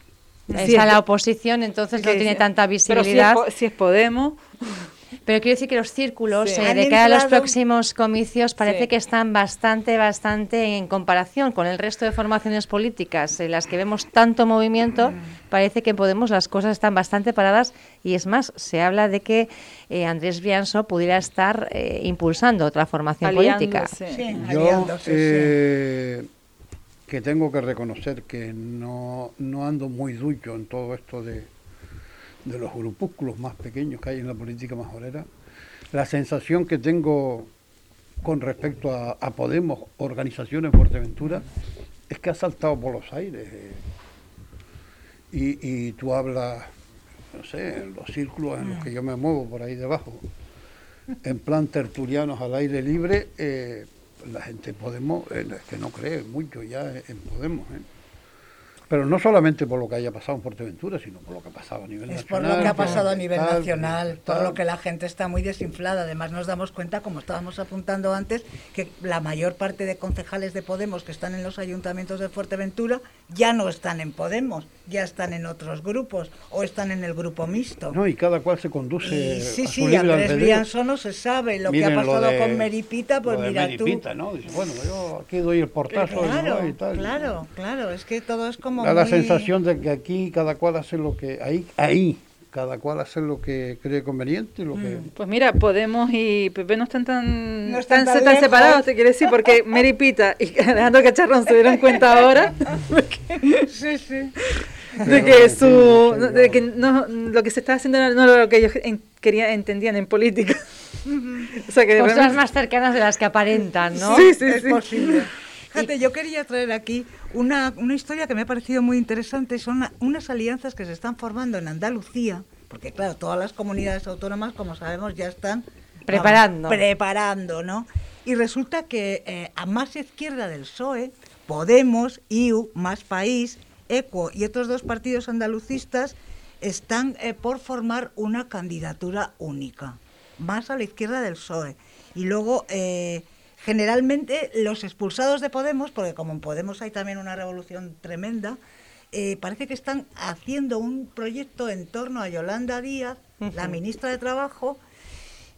Speaker 1: Está la oposición, entonces no tiene tanta visibilidad.
Speaker 4: Pero si es, Podemos.
Speaker 1: Pero quiero decir que los círculos eh, de cara a los próximos comicios parece que están bastante, bastante en comparación con el resto de formaciones políticas en las que vemos tanto movimiento. Parece que en Podemos las cosas están bastante paradas. Y es más, se habla de que eh, Andrés Bianso pudiera estar eh, impulsando otra formación política.
Speaker 7: Sí, Yo, que tengo que reconocer que no, ando muy ducho en todo esto de, los grupúsculos más pequeños que hay en la política majorera. La sensación que tengo con respecto a, Podemos, organización en Fuerteventura, es que ha saltado por los aires. Eh. y, tú hablas, no sé, en los círculos en los que yo me muevo por ahí debajo, en plan tertulianos al aire libre, eh, la gente Podemos eh, es que no cree mucho ya en Podemos. Pero no solamente por lo que haya pasado en Fuerteventura, sino por lo que ha pasado a nivel
Speaker 3: es
Speaker 7: nacional.
Speaker 3: por lo que ha pasado a nivel nacional, todo lo que la gente está muy desinflada. Además nos damos cuenta, como estábamos apuntando antes, que la mayor parte de concejales de Podemos que están en los ayuntamientos de Fuerteventura ya no están en Podemos, ya están en otros grupos o están en el grupo mixto.
Speaker 7: No, y cada cual se conduce.
Speaker 3: Y, sí, sí, Andrés Brianzo no se sabe lo que ha pasado con Meripita, pues mira
Speaker 7: Meripita, ¿no? Dice, bueno, yo aquí doy el portazo
Speaker 3: claro,
Speaker 7: y, tal.
Speaker 3: Claro, claro, es que todo es como
Speaker 7: Da la sensación de que aquí cada cual hace lo que... Ahí, ahí cada cual hace lo que cree conveniente. Lo que...
Speaker 4: Mm. Pues mira, Podemos y Pepe no están tan, no están tan, separados, te quiero decir, porque Mary Pita y [LAUGHS] Alejandro Cacharrón se dieron cuenta ahora [LAUGHS]
Speaker 3: sí, sí. [LAUGHS]
Speaker 4: de que su de que no, lo que se está haciendo no era lo que ellos querían, entendían en política. [LAUGHS]
Speaker 1: o sea, que Cosas más cercanas de las que aparentan, ¿no?
Speaker 3: Sí, sí, es posible. Fíjate, yo quería traer aquí una, una historia que me ha parecido muy interesante. Son unas alianzas que se están formando en Andalucía, porque claro, todas las comunidades autónomas, como sabemos, ya están
Speaker 1: preparando.
Speaker 3: preparando, ¿no? Y resulta que eh, a más izquierda del PSOE, Podemos, IU, Más País, ECO y otros dos partidos andalucistas están eh, por formar una candidatura única, más a la izquierda del PSOE. Y luego eh, generalmente los expulsados de Podemos, porque como en Podemos hay también una revolución tremenda, eh, parece que están haciendo un proyecto en torno a Yolanda Díaz, la ministra de Trabajo.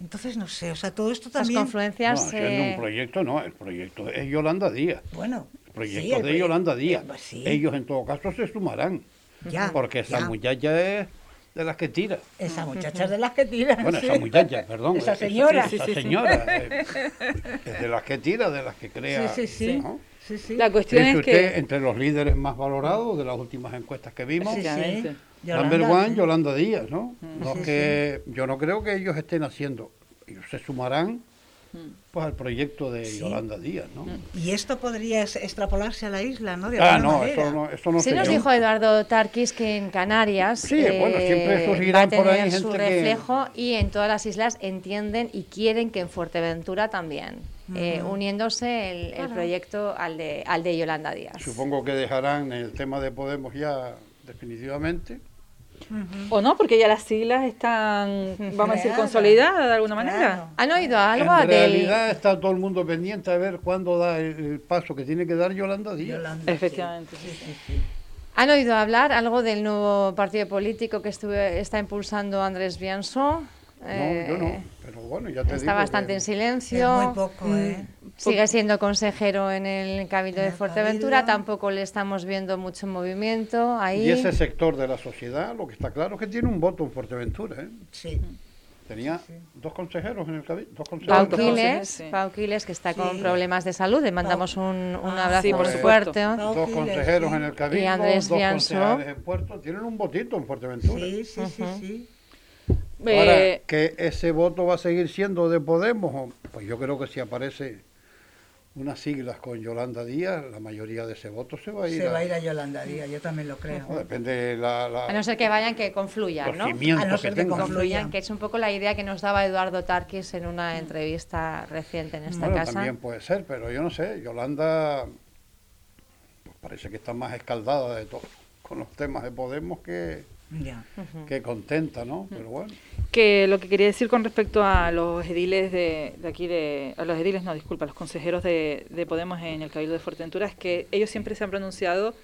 Speaker 3: Entonces, no sé, o sea, todo esto también...
Speaker 1: Las confluencias...
Speaker 7: No, haciendo un eh, proyecto, no, el proyecto es Yolanda Díaz.
Speaker 3: Bueno,
Speaker 7: el proyecto de Yolanda Díaz. Pues Ellos, en todo caso, se sumarán. Ya, porque esa muchacha es de las que tira.
Speaker 3: Esa muchacha es de las que tira.
Speaker 7: Bueno, esa muchacha, perdón.
Speaker 3: Esa señora.
Speaker 7: Esa, señora. Eh, es de las que tira, de las que crea.
Speaker 3: Sí, sí,
Speaker 7: sí. La cuestión es, que... entre los líderes más valorados de las últimas encuestas que vimos. Number one, Yolanda Díaz, ¿no? Mm. que, yo no creo que ellos estén haciendo. Ellos se sumarán pues al proyecto de Yolanda Díaz, ¿no?
Speaker 3: Y esto podría extrapolarse a la isla, ¿no?
Speaker 7: ah, no, eso no, eso no
Speaker 1: Sí nos dijo Eduardo Tarquis que en Canarias
Speaker 7: sí, bueno, siempre eh, va a tener
Speaker 1: su reflejo y en todas las islas entienden y quieren que en Fuerteventura también, eh, uniéndose el, proyecto al de, al de Yolanda Díaz.
Speaker 7: Supongo que dejarán el tema de Podemos ya definitivamente
Speaker 4: o no, porque ya las siglas están, vamos a decir, consolidadas de alguna manera.
Speaker 1: ¿Han oído algo?
Speaker 7: En realidad está todo el mundo pendiente a ver cuándo da el, paso que tiene que dar Yolanda Díaz.
Speaker 4: Efectivamente,
Speaker 1: ¿Han oído hablar algo del nuevo partido político que estuve, está impulsando Andrés Bianso?
Speaker 7: No, yo no, eh, pero bueno, ya te
Speaker 1: Está bastante en silencio.
Speaker 3: muy poco, mm. ¿eh?
Speaker 1: Sigue siendo consejero en el Cabildo de Fuerteventura, tampoco le estamos viendo mucho movimiento ahí.
Speaker 7: Y ese sector de la sociedad, lo que está claro es que tiene un voto en Fuerteventura, ¿eh?
Speaker 3: Sí.
Speaker 7: Tenía dos consejeros en el cabildo. Dos
Speaker 1: Pau
Speaker 7: consejeros.
Speaker 1: Quiles,
Speaker 4: sí.
Speaker 1: Pau Quiles, que está con
Speaker 3: Sí.
Speaker 1: problemas de salud, le mandamos un, un
Speaker 3: Ah,
Speaker 1: abrazo
Speaker 4: sí, por
Speaker 1: fuerte.
Speaker 7: Dos consejeros
Speaker 3: sí.
Speaker 7: en el cabildo,
Speaker 1: Y Andrés
Speaker 7: dos en Puerto. Tienen un votito en Fuerteventura.
Speaker 3: Sí, sí, sí, sí.
Speaker 7: Ahora,
Speaker 4: Eh,
Speaker 7: que ese voto va a seguir siendo de Podemos, pues yo creo que si aparece unas siglas con Yolanda Díaz, la mayoría de ese voto se va a ir,
Speaker 3: Se
Speaker 7: a,
Speaker 3: va a ir a Yolanda Díaz, yo también lo creo.
Speaker 7: no, depende de la, la-
Speaker 1: A no ser que vayan, que confluyan, ¿no?
Speaker 3: A no
Speaker 7: que
Speaker 3: ser que confluyan.
Speaker 1: Confluyan, que es un poco la idea que nos daba Eduardo Tarquis en una entrevista reciente en esta
Speaker 7: Bueno,
Speaker 1: casa.
Speaker 7: también puede ser, pero yo no sé, Yolanda pues parece que está más escaldada de todo con los temas de Podemos que,
Speaker 3: Ya.
Speaker 7: que contenta, ¿no? Pero bueno.
Speaker 4: que lo que quería decir con respecto a los ediles de, de aquí, de, a los ediles, no, disculpa, los consejeros de, de Podemos en el Cabildo de Fuerteventura, es que ellos siempre se han pronunciado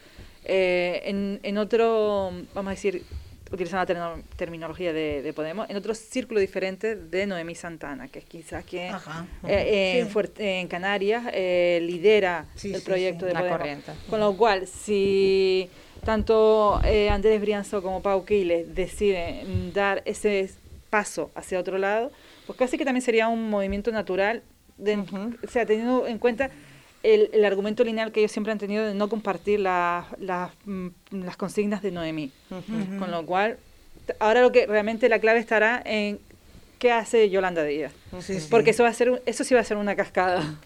Speaker 4: eh, en, en otro, vamos a decir, utilizando la terminología de, de Podemos, en otro círculo diferente de Noemí Santana, que es quizás que
Speaker 3: Ajá.
Speaker 4: eh, en,
Speaker 3: Sí.
Speaker 4: Fuerte- en Canarias eh, lidera
Speaker 3: Sí,
Speaker 4: el proyecto
Speaker 3: sí.
Speaker 4: de
Speaker 1: La
Speaker 4: Podemos.
Speaker 1: corriente.
Speaker 4: Con lo cual, si tanto eh, Andrés Brianzo como Pau Quiles deciden dar ese paso hacia otro lado, pues casi que también sería un movimiento natural, de, o sea, teniendo en cuenta el, el argumento lineal que ellos siempre han tenido de no compartir las las, mm, las consignas de Noemí. Con lo cual, ahora lo que realmente la clave estará en qué hace Yolanda Díaz.
Speaker 3: Sí, sí.
Speaker 4: Porque eso va a ser eso sí va a ser una cascada.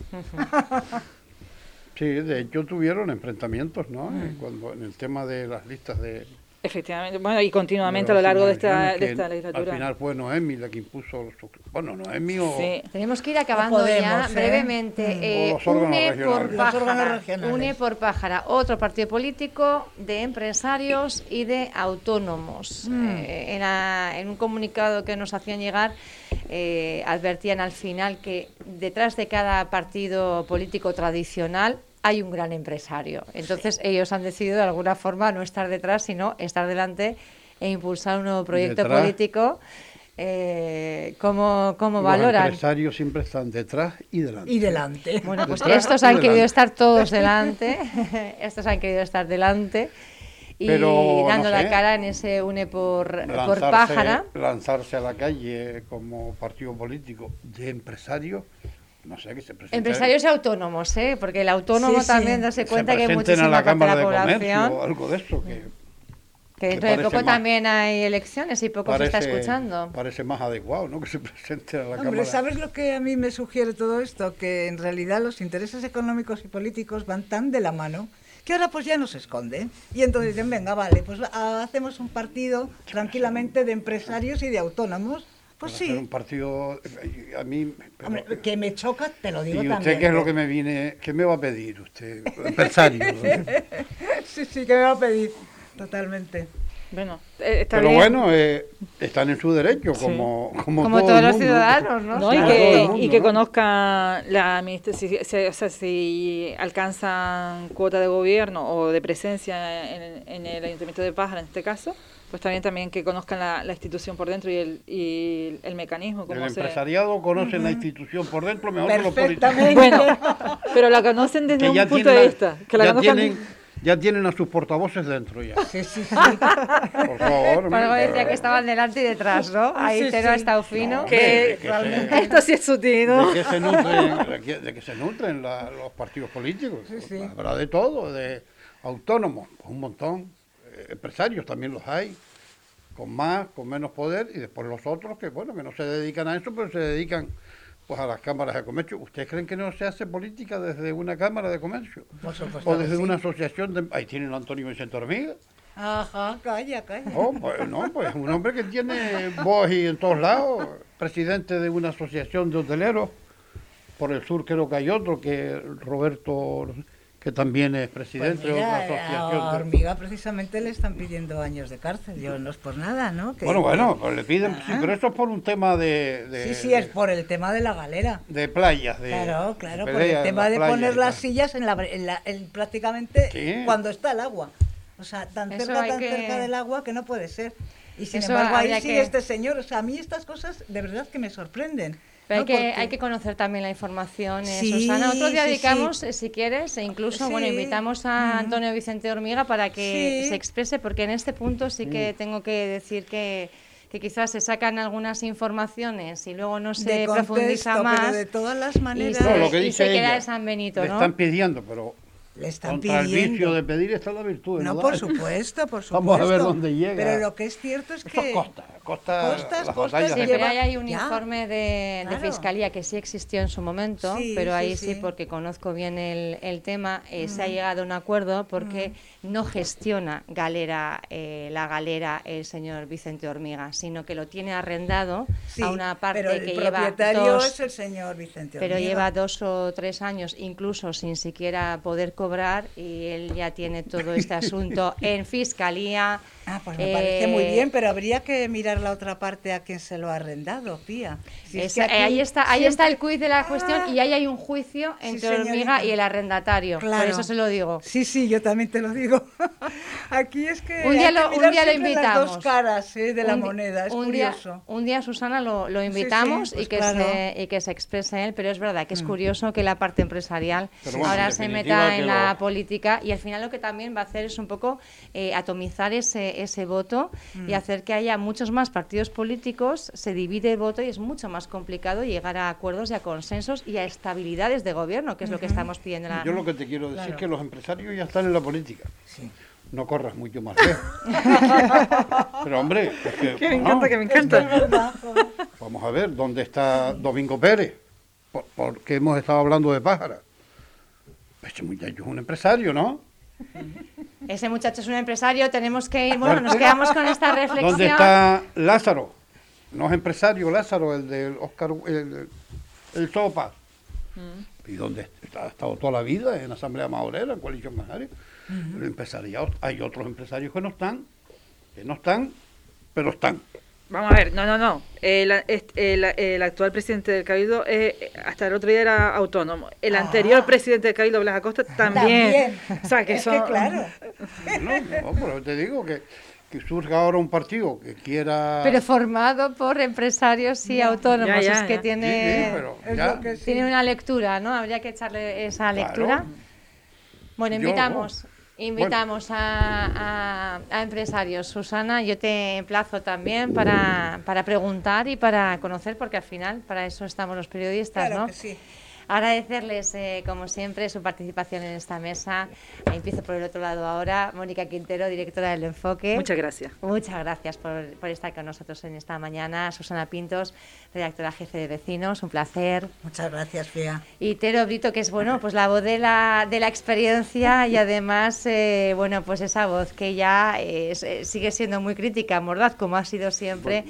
Speaker 7: Sí, de hecho tuvieron enfrentamientos, ¿no? Eh, Cuando en el tema de las listas de
Speaker 4: Efectivamente, bueno, y continuamente a lo largo de esta, de esta legislatura.
Speaker 7: Al final fue Noemi la que impuso los bueno, Noemi o
Speaker 4: Sí.
Speaker 1: Tenemos que ir acabando
Speaker 3: Podemos,
Speaker 1: ya
Speaker 3: ¿eh?
Speaker 1: brevemente.
Speaker 3: Mm.
Speaker 1: Eh, une por pájara,
Speaker 3: regionales.
Speaker 1: une por pájara, otro partido político de empresarios y de autónomos.
Speaker 3: Mm.
Speaker 1: Eh, en, la- en un comunicado que nos hacían llegar, eh, advertían al final que detrás de cada partido político tradicional hay un gran empresario. Entonces ellos han decidido de alguna forma no estar detrás, sino estar delante e impulsar un nuevo proyecto
Speaker 7: Detrás.
Speaker 1: político. Eh, ¿Cómo, cómo
Speaker 7: los
Speaker 1: valoran?
Speaker 7: empresarios siempre están detrás y delante.
Speaker 3: Y delante.
Speaker 1: Bueno, pues
Speaker 7: Detrás
Speaker 1: estos han
Speaker 7: delante.
Speaker 1: querido estar todos delante, [LAUGHS] estos han querido estar delante y
Speaker 7: Pero, no
Speaker 1: dando la
Speaker 7: sé.
Speaker 1: cara en ese une por, por
Speaker 7: lanzarse,
Speaker 1: pájara.
Speaker 7: lanzarse a la calle como partido político de empresarios, no sé, que se presenten,
Speaker 1: Empresarios y autónomos, ¿eh? porque el autónomo
Speaker 3: Sí, sí.
Speaker 1: también darse
Speaker 7: se
Speaker 1: cuenta que hay
Speaker 7: presenten
Speaker 1: muchísima
Speaker 7: a la
Speaker 1: parte de
Speaker 7: Cámara
Speaker 1: la
Speaker 7: de
Speaker 1: población,
Speaker 7: Comercio o algo de eso, que
Speaker 1: que dentro
Speaker 7: que
Speaker 1: de poco
Speaker 7: más-
Speaker 1: también hay elecciones y poco se está escuchando.
Speaker 7: parece más adecuado, ¿no? Que se [LAUGHS] presenten a la
Speaker 3: Hombre,
Speaker 7: Cámara.
Speaker 3: ¿sabes lo que a mí me sugiere todo esto? Que en realidad los intereses económicos y políticos van tan de la mano que ahora pues ya no se esconden. Y entonces dicen, venga, vale, pues hacemos un partido tranquilamente de empresarios y de autónomos. Pues
Speaker 7: Para hacer un
Speaker 3: sí,
Speaker 7: partido, eh, a mí... pero-
Speaker 3: Hombre, que me choca, te lo digo
Speaker 7: ¿Y
Speaker 3: también.
Speaker 7: usted qué es lo
Speaker 3: ¿eh?
Speaker 7: que me viene, qué me va a pedir usted? Empresario. ¿no? [LAUGHS]
Speaker 3: sí, sí, que me va a pedir, totalmente.
Speaker 4: Bueno, eh, está
Speaker 7: Pero
Speaker 4: bien.
Speaker 7: bueno, eh, están en su derecho, como, como,
Speaker 1: Como
Speaker 7: todo
Speaker 1: todos
Speaker 7: el
Speaker 1: los
Speaker 7: mundo.
Speaker 1: ciudadanos, ¿no?
Speaker 4: ¿no? Y, que,
Speaker 7: mundo,
Speaker 4: y que
Speaker 7: ¿no?
Speaker 4: conozcan la administra- si, si- o sea, si alcanzan cuota de gobierno o de presencia en, en el Ayuntamiento de Pájara, en este caso, pues también también que conozcan la, la institución por dentro y el, y el mecanismo.
Speaker 7: El
Speaker 4: Cómo se...
Speaker 7: empresariado conoce la institución por dentro mejor que los políticos.
Speaker 3: Perfectamente.
Speaker 4: Bueno, pero la conocen desde
Speaker 7: Que
Speaker 4: un punto de vista. Que la
Speaker 7: ya
Speaker 4: conozcan
Speaker 7: tienen, ya tienen a sus portavoces dentro ya.
Speaker 3: Sí, sí, sí.
Speaker 7: Por favor. Hombre,
Speaker 1: decía que estaban delante y detrás, ¿no? Ahí
Speaker 3: Sí,
Speaker 1: Tero ha estado fino.
Speaker 7: No,
Speaker 4: que
Speaker 7: que se-
Speaker 4: esto sí es sutil, ¿no?
Speaker 7: ¿De qué se nutren, de qué se nutren la- los partidos políticos?
Speaker 3: sí.
Speaker 7: Habrá de todo, de autónomos, pues un montón. Empresarios también los hay, con más, con menos poder, y después los otros que, bueno, que no se dedican a eso, pero se dedican pues a las cámaras de comercio. ¿Ustedes creen que no se hace política desde una cámara de comercio? O desde
Speaker 3: sí.
Speaker 7: una asociación de... Ahí tienen a Antonio Vicente Hormiga.
Speaker 3: Ajá, calla, calla.
Speaker 7: Oh, pues no, pues un hombre que tiene voz y en todos lados, presidente de una asociación de hoteleros. Por el sur creo que hay otro, que Roberto, que también es
Speaker 3: Pues
Speaker 7: presidente de
Speaker 3: mira,
Speaker 7: otra
Speaker 3: a
Speaker 7: asociación. de-
Speaker 3: Hormiga precisamente le están pidiendo años de cárcel. Yo no es por nada, ¿no? Que-
Speaker 7: Bueno, bueno, pues le piden, sí,
Speaker 3: Ah.
Speaker 7: pero eso es por un tema de, de,
Speaker 3: Sí, sí, es por el tema de la galera.
Speaker 7: de playas. De,
Speaker 3: Claro, claro,
Speaker 7: de
Speaker 3: por el tema de poner las sillas en la, en la- en prácticamente
Speaker 7: Sí.
Speaker 3: cuando está el agua. O sea, tan
Speaker 1: Eso
Speaker 3: cerca, tan
Speaker 1: que-
Speaker 3: cerca del agua que no puede ser. Y sin
Speaker 1: Eso
Speaker 3: embargo, ahí sigue
Speaker 1: que-
Speaker 3: este señor. O sea, a mí estas cosas de verdad que me sorprenden.
Speaker 1: Pero hay
Speaker 3: ¿no?
Speaker 1: que,
Speaker 3: Porque-
Speaker 1: hay que conocer también la información, eh,
Speaker 3: Sí,
Speaker 1: Susana. Otro día
Speaker 3: sí,
Speaker 1: dedicamos,
Speaker 3: sí.
Speaker 1: eh, si quieres, e incluso, bueno, invitamos a Antonio Vicente Hormiga para que
Speaker 3: Sí.
Speaker 1: se exprese, porque en este punto sí que tengo que decir que, que quizás se sacan algunas informaciones y luego no se
Speaker 3: De contexto,
Speaker 1: profundiza
Speaker 3: pero
Speaker 1: más.
Speaker 3: de todas las
Speaker 1: y
Speaker 3: maneras-
Speaker 1: se,
Speaker 7: No, lo que
Speaker 1: y
Speaker 7: dice
Speaker 1: se queda
Speaker 7: ella,
Speaker 1: de San Benito,
Speaker 7: Le
Speaker 1: ¿no?
Speaker 7: están pidiendo, pero
Speaker 3: Le están
Speaker 7: contra el vicio
Speaker 3: pidiendo.
Speaker 7: de pedir está la virtud.
Speaker 3: No,
Speaker 7: no
Speaker 3: por supuesto, por supuesto. [LAUGHS]
Speaker 7: Vamos a ver dónde llega.
Speaker 3: Pero lo que es cierto es
Speaker 7: Esto
Speaker 3: que...
Speaker 7: costa, costa
Speaker 3: Costas,
Speaker 7: las
Speaker 3: costas,
Speaker 1: Sí, pero
Speaker 3: lleva-
Speaker 1: ahí hay un
Speaker 3: Ya.
Speaker 1: informe de, de
Speaker 3: Claro.
Speaker 1: fiscalía que sí existió en su momento,
Speaker 3: Sí,
Speaker 1: pero ahí sí,
Speaker 3: sí.
Speaker 1: porque conozco bien el, el tema, eh, se ha
Speaker 3: Mm.
Speaker 1: llegado a un acuerdo porque no gestiona galera, eh, la galera el señor Vicente Hormiga, sino que lo tiene arrendado
Speaker 3: Sí,
Speaker 1: a una parte
Speaker 3: pero el
Speaker 1: que lleva
Speaker 3: propietario
Speaker 1: dos,
Speaker 3: es el señor Vicente
Speaker 1: pero
Speaker 3: Hormiga.
Speaker 1: lleva dos o tres años incluso sin siquiera poder cobrar y él ya tiene todo este [LAUGHS] asunto en fiscalía.
Speaker 3: Ah, pues me parece muy
Speaker 1: Eh,
Speaker 3: bien, pero habría que mirar la otra parte a quien se lo ha arrendado, Pía. Si es que
Speaker 1: eh,
Speaker 3: aquí
Speaker 1: ahí está, ahí está el quiz de la cuestión y ahí hay un juicio
Speaker 3: Sí,
Speaker 1: entre
Speaker 3: señorita.
Speaker 1: Hormiga y el arrendatario. Por
Speaker 3: Claro.
Speaker 1: eso se lo digo.
Speaker 3: Sí, sí, yo también te lo digo. [LAUGHS] Aquí es que
Speaker 1: Un día
Speaker 3: hay que
Speaker 1: lo- un día lo
Speaker 3: siempre las
Speaker 1: invitamos.
Speaker 3: dos caras eh, de la
Speaker 1: Un
Speaker 3: moneda, es
Speaker 1: un día,
Speaker 3: curioso.
Speaker 1: un día, Susana, lo, lo
Speaker 3: sí,
Speaker 1: invitamos
Speaker 3: pues
Speaker 1: y, que
Speaker 3: claro.
Speaker 1: se, y que se exprese él, pero es verdad que es
Speaker 3: Mm.
Speaker 1: curioso que la parte empresarial
Speaker 7: bueno,
Speaker 1: ahora
Speaker 7: en
Speaker 1: se meta en la
Speaker 7: lo-
Speaker 1: política y al final lo que también va a hacer es un poco eh, atomizar ese, ese voto y
Speaker 3: Mm.
Speaker 1: hacer que haya muchos más partidos políticos, se divide el voto y es mucho más complicado llegar a acuerdos y a consensos y a estabilidades de gobierno, que es lo que estamos pidiendo. en la-
Speaker 7: Yo lo que te quiero decir
Speaker 1: Claro.
Speaker 7: es que los empresarios ya están en la política.
Speaker 3: Sí.
Speaker 7: No corras mucho más lejos. [LAUGHS] Pero hombre, es que,
Speaker 4: Que me
Speaker 7: bueno,
Speaker 4: encanta, que me encanta.
Speaker 7: vamos a ver, ¿dónde está Domingo Pérez? ¿Por, por qué hemos estado hablando de pájara? Ese muchacho es un empresario, ¿no?
Speaker 1: Ese muchacho es un empresario, tenemos que ir, bueno, nos quedamos con esta reflexión.
Speaker 7: ¿Dónde está Lázaro? No es empresario Lázaro, el del Oscar, el, el Sopa. ¿Y dónde está? Ha estado toda la vida en Asamblea Maurera, en Coalición Canaria. El empresariado, hay otros empresarios que no están, que no están, pero están.
Speaker 4: Vamos a ver, no, no, no. El, est- el- el actual presidente del Cabildo, eh, hasta el otro día era autónomo. El anterior presidente del Cabildo, Blas Acosta, también.
Speaker 3: También. [LAUGHS]
Speaker 4: O sea, que
Speaker 3: Es
Speaker 4: son...
Speaker 3: que claro.
Speaker 7: No, no, pero te digo que, que surja ahora un partido que quiera...
Speaker 1: Pero formado por empresarios y
Speaker 3: Ya,
Speaker 1: autónomos,
Speaker 4: ya, ya,
Speaker 1: es que tiene,
Speaker 7: Sí, sí,
Speaker 3: que sí.
Speaker 1: tiene una lectura, ¿no? Habría que echarle esa
Speaker 7: Claro.
Speaker 1: lectura. Bueno,
Speaker 7: Yo,
Speaker 1: invitamos, a- a empresarios. Susana, yo te emplazo también para, para preguntar y para conocer, porque al final para eso estamos los periodistas,
Speaker 3: Claro
Speaker 1: ¿no?
Speaker 3: que sí.
Speaker 1: Agradecerles, eh, como siempre, su participación en esta mesa. Empiezo por el otro lado ahora. Mónica Quintero, directora del Enfoque.
Speaker 4: Muchas gracias.
Speaker 1: Muchas gracias por, por estar con nosotros en esta mañana. Susana Pintos, redactora jefe de Vecinos, un placer.
Speaker 3: Muchas gracias, Pía.
Speaker 1: Y Tero Brito, que es bueno, pues la voz de la, de la experiencia y además, eh, bueno, pues esa voz que ya es- eh, sigue siendo muy crítica, mordaz, como ha sido siempre.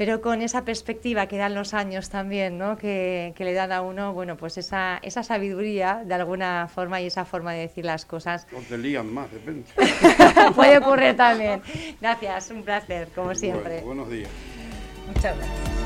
Speaker 1: Pero con esa perspectiva que dan los años también, ¿no? que, que le dan a uno, bueno, pues esa, esa sabiduría de alguna forma y esa forma de decir las cosas
Speaker 7: O te lían más, depende. [LAUGHS]
Speaker 1: puede ocurrir también. Gracias, un placer, como siempre.
Speaker 7: Bueno, buenos días.
Speaker 3: Muchas gracias.